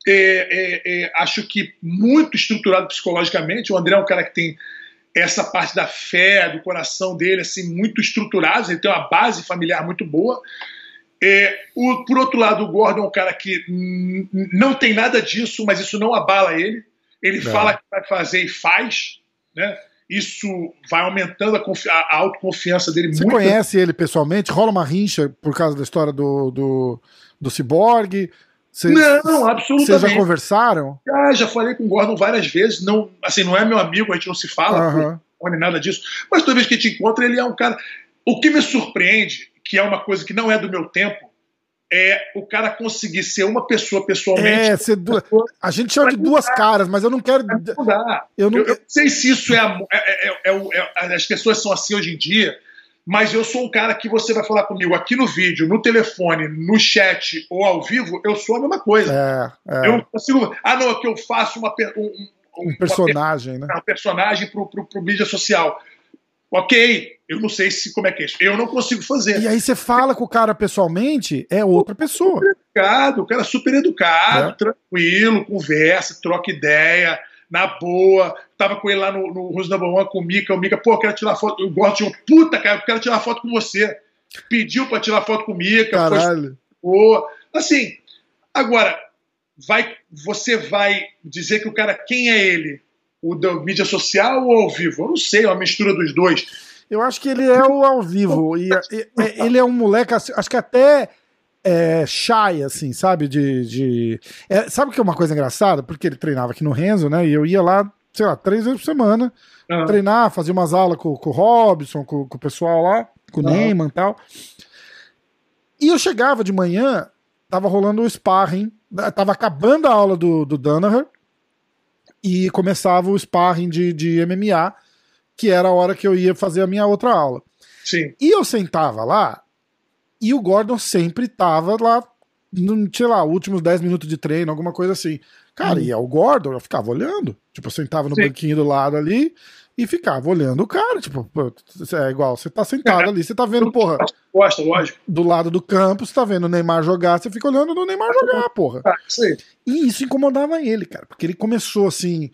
Speaker 2: é, é, é, acho que muito estruturado psicologicamente. O André é um cara que tem essa parte da fé, do coração dele, assim, muito estruturado. Ele tem uma base familiar muito boa. É, o, por outro lado, o Gordon é um cara que não tem nada disso, mas isso não abala ele. Ele fala que vai fazer e faz, né? Isso vai aumentando a, a autoconfiança dele
Speaker 1: Você muito. Você conhece ele pessoalmente? Rola uma rincha por causa da história do, do, do Cyborg?
Speaker 2: Cês, não, absolutamente. Vocês
Speaker 1: já conversaram?
Speaker 2: Já, já falei com o Gordon várias vezes. Não, assim, não é meu amigo, a gente não se fala, uhum. não é nada disso. Mas toda vez que a gente encontra, ele é um cara. O que me surpreende, que é uma coisa que não é do meu tempo, é o cara conseguir ser uma pessoa pessoalmente. É,
Speaker 1: ser du... a gente chama de duas caras, mas eu não quero.
Speaker 2: Eu não... Eu, eu não sei se isso é, é, é, é, As pessoas são assim hoje em dia mas eu sou um cara que você vai falar comigo aqui no vídeo, no telefone, no chat ou ao vivo, eu sou a mesma coisa. É, é. Eu consigo. Ah, não, é que eu faço uma,
Speaker 1: um, um, um personagem,
Speaker 2: uma,
Speaker 1: né?
Speaker 2: Um personagem pro, pro, pro mídia social. Ok, eu não sei se como é que é isso. Eu não consigo fazer.
Speaker 1: E aí você fala com o cara pessoalmente, é outra pessoa.
Speaker 2: Super educado, o cara é super educado, é. tranquilo, conversa, troca ideia na boa. Tava com ele lá no, no Rose Number One com o Mika. O Mika, pô, eu quero tirar foto. Eu gosto de um. Puta, cara, eu quero tirar foto com você. Pediu pra tirar foto com o Mika.
Speaker 1: Caralho.
Speaker 2: Foi, assim, agora, vai, você vai dizer que o cara, quem é ele? O da mídia social ou ao vivo? Eu não sei, é uma mistura dos dois.
Speaker 1: Eu acho que ele é o ao vivo. e, e, ele é um moleque, acho que até é, shy, assim, sabe? De. de... É, sabe o que é uma coisa engraçada? Porque ele treinava aqui no Renzo, né? E eu ia lá, sei lá, três vezes por semana uhum. treinar, fazer umas aulas com, com o Robson, com, com o pessoal lá, com o uhum. Neyman e tal. E eu chegava de manhã, tava rolando o sparring, tava acabando a aula do, do Danaher e começava o sparring de, de MMA, que era a hora que eu ia fazer a minha outra aula.
Speaker 2: Sim.
Speaker 1: E eu sentava lá e o Gordon sempre tava lá, no, sei lá, últimos 10 minutos de treino, alguma coisa assim. Cara, hum. e é o Gordon, eu ficava olhando. Tipo, eu sentava no Sim. banquinho do lado ali e ficava olhando o cara. Tipo, é igual, você tá sentado é. ali, você tá vendo, porra.
Speaker 2: Gosta, lógico.
Speaker 1: Do lado do campo, você tá vendo o Neymar jogar, você fica olhando o Neymar jogar, porra. Ah, e isso incomodava ele, cara, porque ele começou assim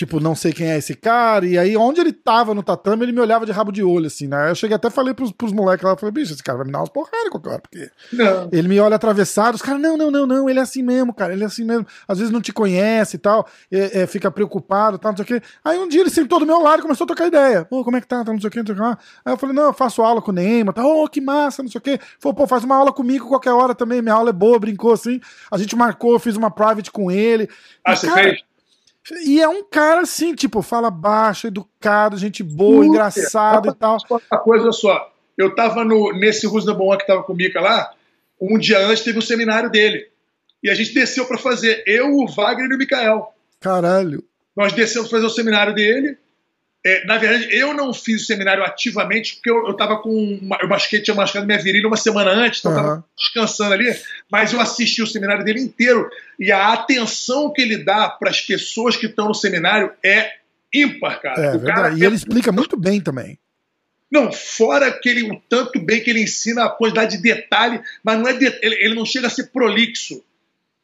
Speaker 1: tipo, não sei quem é esse cara, e aí onde ele tava no tatame, ele me olhava de rabo de olho, assim, né? Eu cheguei até falei pros, pros moleques lá, falei, bicho, esse cara vai me dar umas porradas qualquer hora, porque não. ele me olha atravessado, os caras, não, não, não, não, ele é assim mesmo, cara, ele é assim mesmo, às vezes não te conhece e tal, é, é, fica preocupado e tal, não sei o quê. Aí um dia ele sentou do meu lado e começou a trocar ideia, pô, como é que tá, tá não sei o quê, não sei o quê. Aí eu falei, não, eu faço aula com o Neymar, tá, oh, que massa, não sei o quê. Falou, pô, faz uma aula comigo qualquer hora também, minha aula é boa, brincou assim, a gente marcou, fiz uma private com ele.
Speaker 2: Ah, e, você cara, fez?
Speaker 1: E é um cara assim, tipo, fala baixo, educado, gente boa, engraçado e tal.
Speaker 2: Uma coisa só, eu tava no, nesse Rusna Bom que tava com o Mika lá, um dia antes teve um seminário dele. E a gente desceu para fazer, eu, o Wagner e o Mikael.
Speaker 1: Caralho.
Speaker 2: Nós descemos para fazer o seminário dele. É, na verdade, eu não fiz o seminário ativamente, porque eu, eu tava com. Uma, eu machuquei, tinha machucado minha virilha uma semana antes, então uhum. eu tava descansando ali, mas eu assisti o seminário dele inteiro. E a atenção que ele dá para as pessoas que estão no seminário é ímpar, cara.
Speaker 1: É,
Speaker 2: o cara
Speaker 1: e ele explica muito bem também.
Speaker 2: Não, fora aquele, o tanto bem que ele ensina a quantidade de detalhe, mas não é de, ele, ele não chega a ser prolixo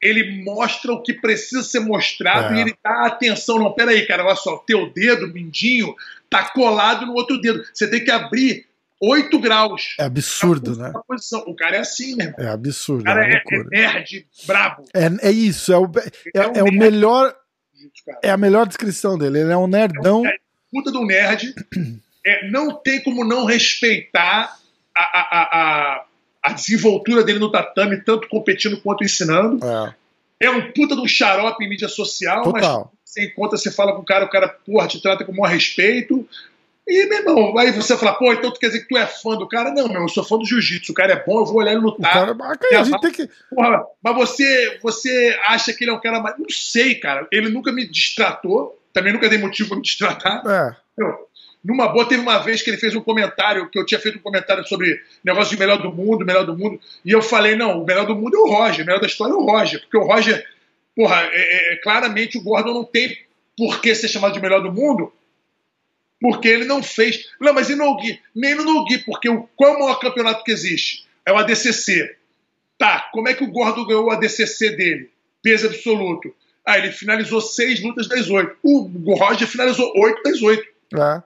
Speaker 2: ele mostra o que precisa ser mostrado é. e ele dá atenção. Não, peraí, cara, olha só, teu dedo, mindinho, tá colado no outro dedo. Você tem que abrir 8 graus.
Speaker 1: É absurdo, né?
Speaker 2: Posição. O cara é assim, irmão.
Speaker 1: É absurdo. O
Speaker 2: cara é, é, é nerd, brabo.
Speaker 1: É, é isso, é o, é, é, é o melhor. É a melhor descrição dele. Ele é um nerdão. É,
Speaker 2: puta do nerd. *clears throat* É, não tem como não respeitar a, a, a, a desenvoltura dele no tatame, tanto competindo quanto ensinando. É, é um puta de um xarope em mídia social, Total. mas sem conta você fala com o cara, o cara, porra, te trata com o maior respeito. E, meu irmão, aí você fala, pô, então tu quer dizer que tu é fã do cara? Não, meu, eu sou fã do jiu-jitsu, o cara é bom, eu vou olhar ele lutar.
Speaker 1: O cara, a gente tem que...
Speaker 2: Porra, mas você, você acha que ele é um cara mais. Não sei, cara. Ele nunca me distratou, também nunca dei motivo pra me distratar.
Speaker 1: É.
Speaker 2: Eu, numa boa, teve uma vez que ele fez um comentário, que eu tinha feito um comentário sobre negócio de melhor do mundo, melhor do mundo, e eu falei, não, o melhor do mundo é o Roger, o melhor da história é o Roger, porque o Roger, porra, é, é, é claramente o Gordon não tem por que ser chamado de melhor do mundo, porque ele não fez. Não, mas e no Gui? Nem no Gui, porque o, qual o maior campeonato que existe? É o ADCC. Tá, como é que o Gordon ganhou o ADCC dele? Peso absoluto. Ah, ele finalizou seis lutas das oito. O Roger finalizou oito das oito.
Speaker 1: É.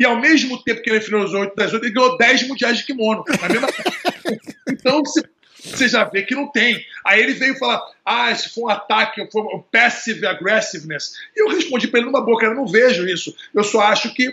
Speaker 2: E ao mesmo tempo que ele finalizou 8 das 8, ele ganhou 10 mundiais de kimono. *laughs* Então você já vê que não tem. Aí ele veio falar: ah, se for um ataque, foi um passive aggressiveness. E eu respondi para ele numa boca: eu não vejo isso. Eu só acho que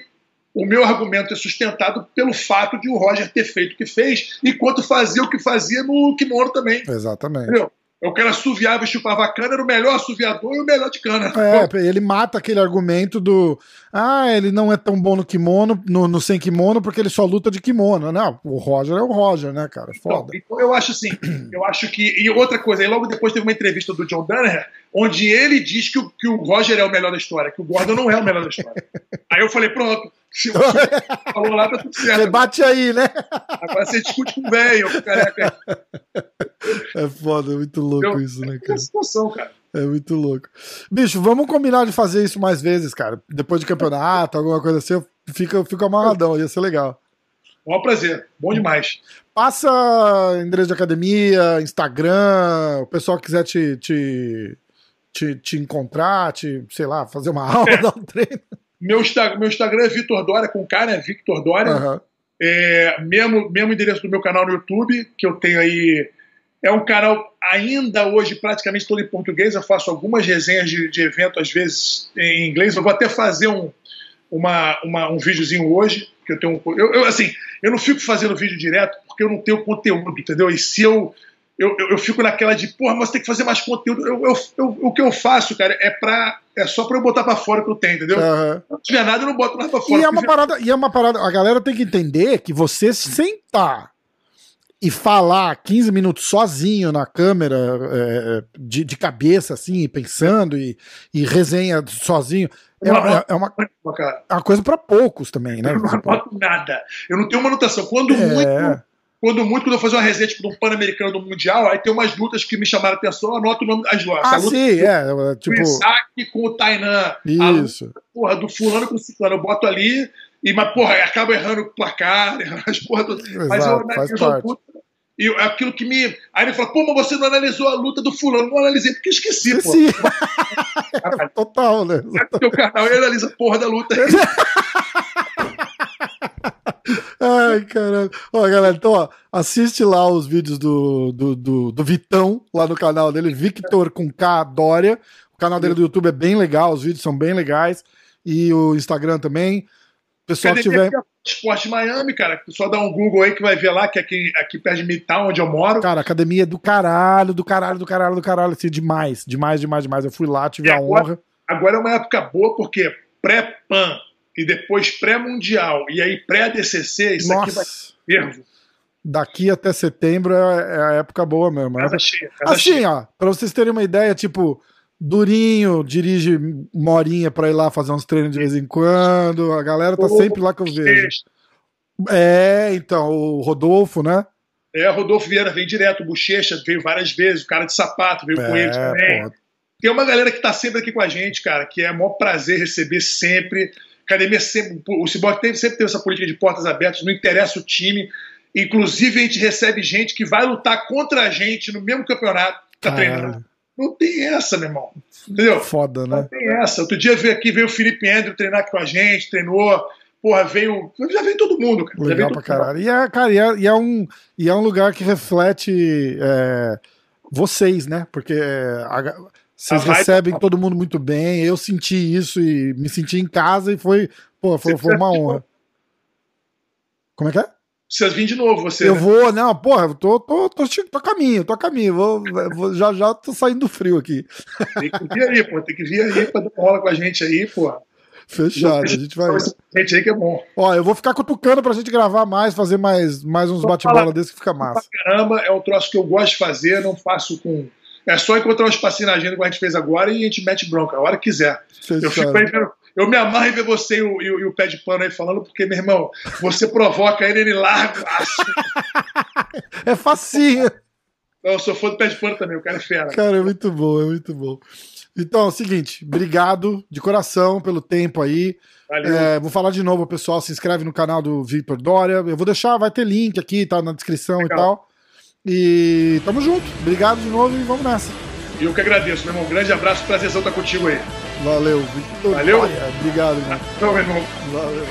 Speaker 2: o meu argumento é sustentado pelo fato de o Roger ter feito o que fez, enquanto fazia o que fazia no kimono também.
Speaker 1: Exatamente. Entendeu?
Speaker 2: O cara assoviava e chupava cana, era o melhor assoviador e o melhor de cana.
Speaker 1: É, ele mata aquele argumento do. Ah, ele não é tão bom no kimono, no, no sem kimono, porque ele só luta de kimono. Não, o Roger é o Roger, né, cara? Foda.
Speaker 2: Então, então eu acho assim, eu acho que. E outra coisa, aí logo depois teve uma entrevista do John Danaher, onde ele diz que o, que o Roger é o melhor da história, que o Gordon não é o melhor da história. *laughs* aí eu falei, pronto, se você *laughs* falou lá, tá tudo certo. Você
Speaker 1: bate aí, né?
Speaker 2: Agora você discute com o velho, o careca.
Speaker 1: É foda, é muito louco eu, isso, né,
Speaker 2: cara? É situação, cara.
Speaker 1: É muito louco. Bicho, vamos combinar de fazer isso mais vezes, cara. Depois de campeonato, alguma coisa assim, fica, fica amarradão, ia ser legal.
Speaker 2: Bom prazer, bom demais.
Speaker 1: Passa endereço de academia, Instagram, o pessoal quiser te, te, te, te encontrar, te, sei lá, fazer uma *laughs* aula, é. dar um treino.
Speaker 2: Meu, meu Instagram é Vitor Dória, com cara, é Victor Dória. Uhum. É, mesmo, mesmo endereço do meu canal no YouTube, que eu tenho aí. É um canal ainda hoje praticamente todo em português. Eu faço algumas resenhas de, de evento, às vezes em inglês. Eu vou até fazer um, uma, uma, um videozinho hoje. Que eu, tenho, eu, eu, assim, eu não fico fazendo vídeo direto porque eu não tenho conteúdo, entendeu? E se eu eu, eu, eu, fico naquela de, porra, mas tem que fazer mais conteúdo. Eu, eu, o que eu faço, cara, é pra. É só pra eu botar pra fora o que eu tenho, entendeu? Uhum. Se não tiver nada, eu não boto nada pra fora.
Speaker 1: E é, uma parada, e é uma parada. A galera tem que entender que você sentar e falar 15 minutos sozinho na câmera, é, de, de cabeça, assim, pensando, e, e resenha sozinho. É, é, é uma, é uma coisa para poucos também, né?
Speaker 2: Eu não anoto nada. Eu não tenho manutenção. Quando é. muito quando muito, quando eu fazer uma resenha tipo, de um Pan-Americano do Mundial, aí tem umas lutas que me chamaram a atenção, eu anoto o nome das lutas.
Speaker 1: Ah, sim, é. Tipo...
Speaker 2: O Isaac com o Tainan.
Speaker 1: Isso.
Speaker 2: Luta, porra, do fulano com o ciclano. Eu boto ali, e, mas, porra, acaba errando o placar, *laughs* errando as porra.
Speaker 1: Exato, mas eu analiso puta,
Speaker 2: e aquilo que me. Aí ele falou, pô, mas você não analisou a luta do fulano. Não analisei porque esqueci,
Speaker 1: esqueci. pô. *laughs* Total, né?
Speaker 2: É o canal e analisa a porra da luta. *laughs*
Speaker 1: Ai, caralho. Ó, galera, então, ó, assiste lá os vídeos do, do, do, do, Vitão, lá no canal dele, Victor com K Dória. O canal dele do YouTube é bem legal, os vídeos são bem legais. E o Instagram também. Pessoal que tiver.
Speaker 2: Esporte Miami, cara. Só dá um Google aí que vai ver lá, que é aqui, aqui perto de Midtown, onde eu moro.
Speaker 1: Cara, academia é do caralho, do caralho, do caralho, do caralho. Assim, demais, demais, demais, demais. Eu fui lá, tive e a
Speaker 2: agora,
Speaker 1: honra.
Speaker 2: agora é uma época boa porque pré-PAN e depois pré-mundial e aí pré-ADCC, isso
Speaker 1: Nossa.
Speaker 2: aqui vai fervo.
Speaker 1: Daqui até setembro é, é a época boa mesmo.
Speaker 2: Casa
Speaker 1: É-
Speaker 2: cheia, casa
Speaker 1: Assim,
Speaker 2: cheia.
Speaker 1: ó, pra vocês terem uma ideia, tipo, Durinho dirige uma horinha pra ir lá fazer uns treinos de vez em quando. A galera tá sempre lá que eu vejo. É, então, o Rodolfo, né?
Speaker 2: É, Rodolfo Vieira vem direto, o Bochecha veio várias vezes, o cara de sapato veio com ele também. Tem uma galera que tá sempre aqui com a gente, cara, que é o maior prazer receber sempre. Academia sempre. O Cyborg teve, sempre teve essa política de portas abertas, não interessa o time. Inclusive, a gente recebe gente que vai lutar contra a gente no mesmo campeonato que tá
Speaker 1: Caralho.
Speaker 2: treinando. Não tem essa, meu irmão. Entendeu?
Speaker 1: foda,
Speaker 2: Não
Speaker 1: né?
Speaker 2: tem essa. Outro dia veio aqui, veio o Felipe Andrew treinar aqui com a gente, treinou. Porra, veio. Já veio todo mundo, cara. Já
Speaker 1: Legal pra caralho. E é, cara, e é, e é um, e é um lugar que reflete é, vocês, né? Porque é, a- vocês
Speaker 2: A vibe-
Speaker 1: recebem todo mundo muito bem. Eu senti isso e me senti em casa e foi, pô, foi, foi uma honra. Como é que é?
Speaker 2: Precisa vir de novo, você.
Speaker 1: Eu
Speaker 2: né?
Speaker 1: vou, não, porra, eu tô, tô, tô, che- tô a caminho, tô a caminho. Vou, vou- já já tô saindo do frio aqui.
Speaker 2: Tem que vir aí, pô. Tem que vir aí pra dar uma aula com a gente aí, pô.
Speaker 1: Fechado, a gente vai.
Speaker 2: Gente aí que é bom.
Speaker 1: Ó, eu vou ficar cutucando pra gente gravar mais, fazer mais, mais uns bate-bola desse que fica massa.
Speaker 2: Caramba, é um troço que eu gosto de fazer, não faço com. É só encontrar um espacinho na agenda como a gente fez agora e a gente mete bronca, a hora que quiser. Eu fico aí Eu me amarro em ver você e o, e o- e o pé de pano aí falando, porque, meu irmão, você *laughs* provoca ele, ele larga. *laughs*
Speaker 1: É facinho.
Speaker 2: Eu sou fã do pé de pano também, o cara é fera.
Speaker 1: Cara, é muito bom, é muito bom. Então, é o seguinte, obrigado de coração pelo tempo aí. É, vou falar de novo, pessoal, se inscreve no canal do Victor Dória. Eu vou deixar, vai ter link aqui, tá na descrição
Speaker 2: Legal.
Speaker 1: e tal. E tamo junto. Obrigado de novo e vamos nessa.
Speaker 2: E eu que agradeço, meu irmão. Um grande abraço, prazerzão estar contigo aí.
Speaker 1: Valeu, Victor
Speaker 2: Valeu.
Speaker 1: Obrigado, irmão.
Speaker 2: Tchau, meu irmão.
Speaker 1: Valeu.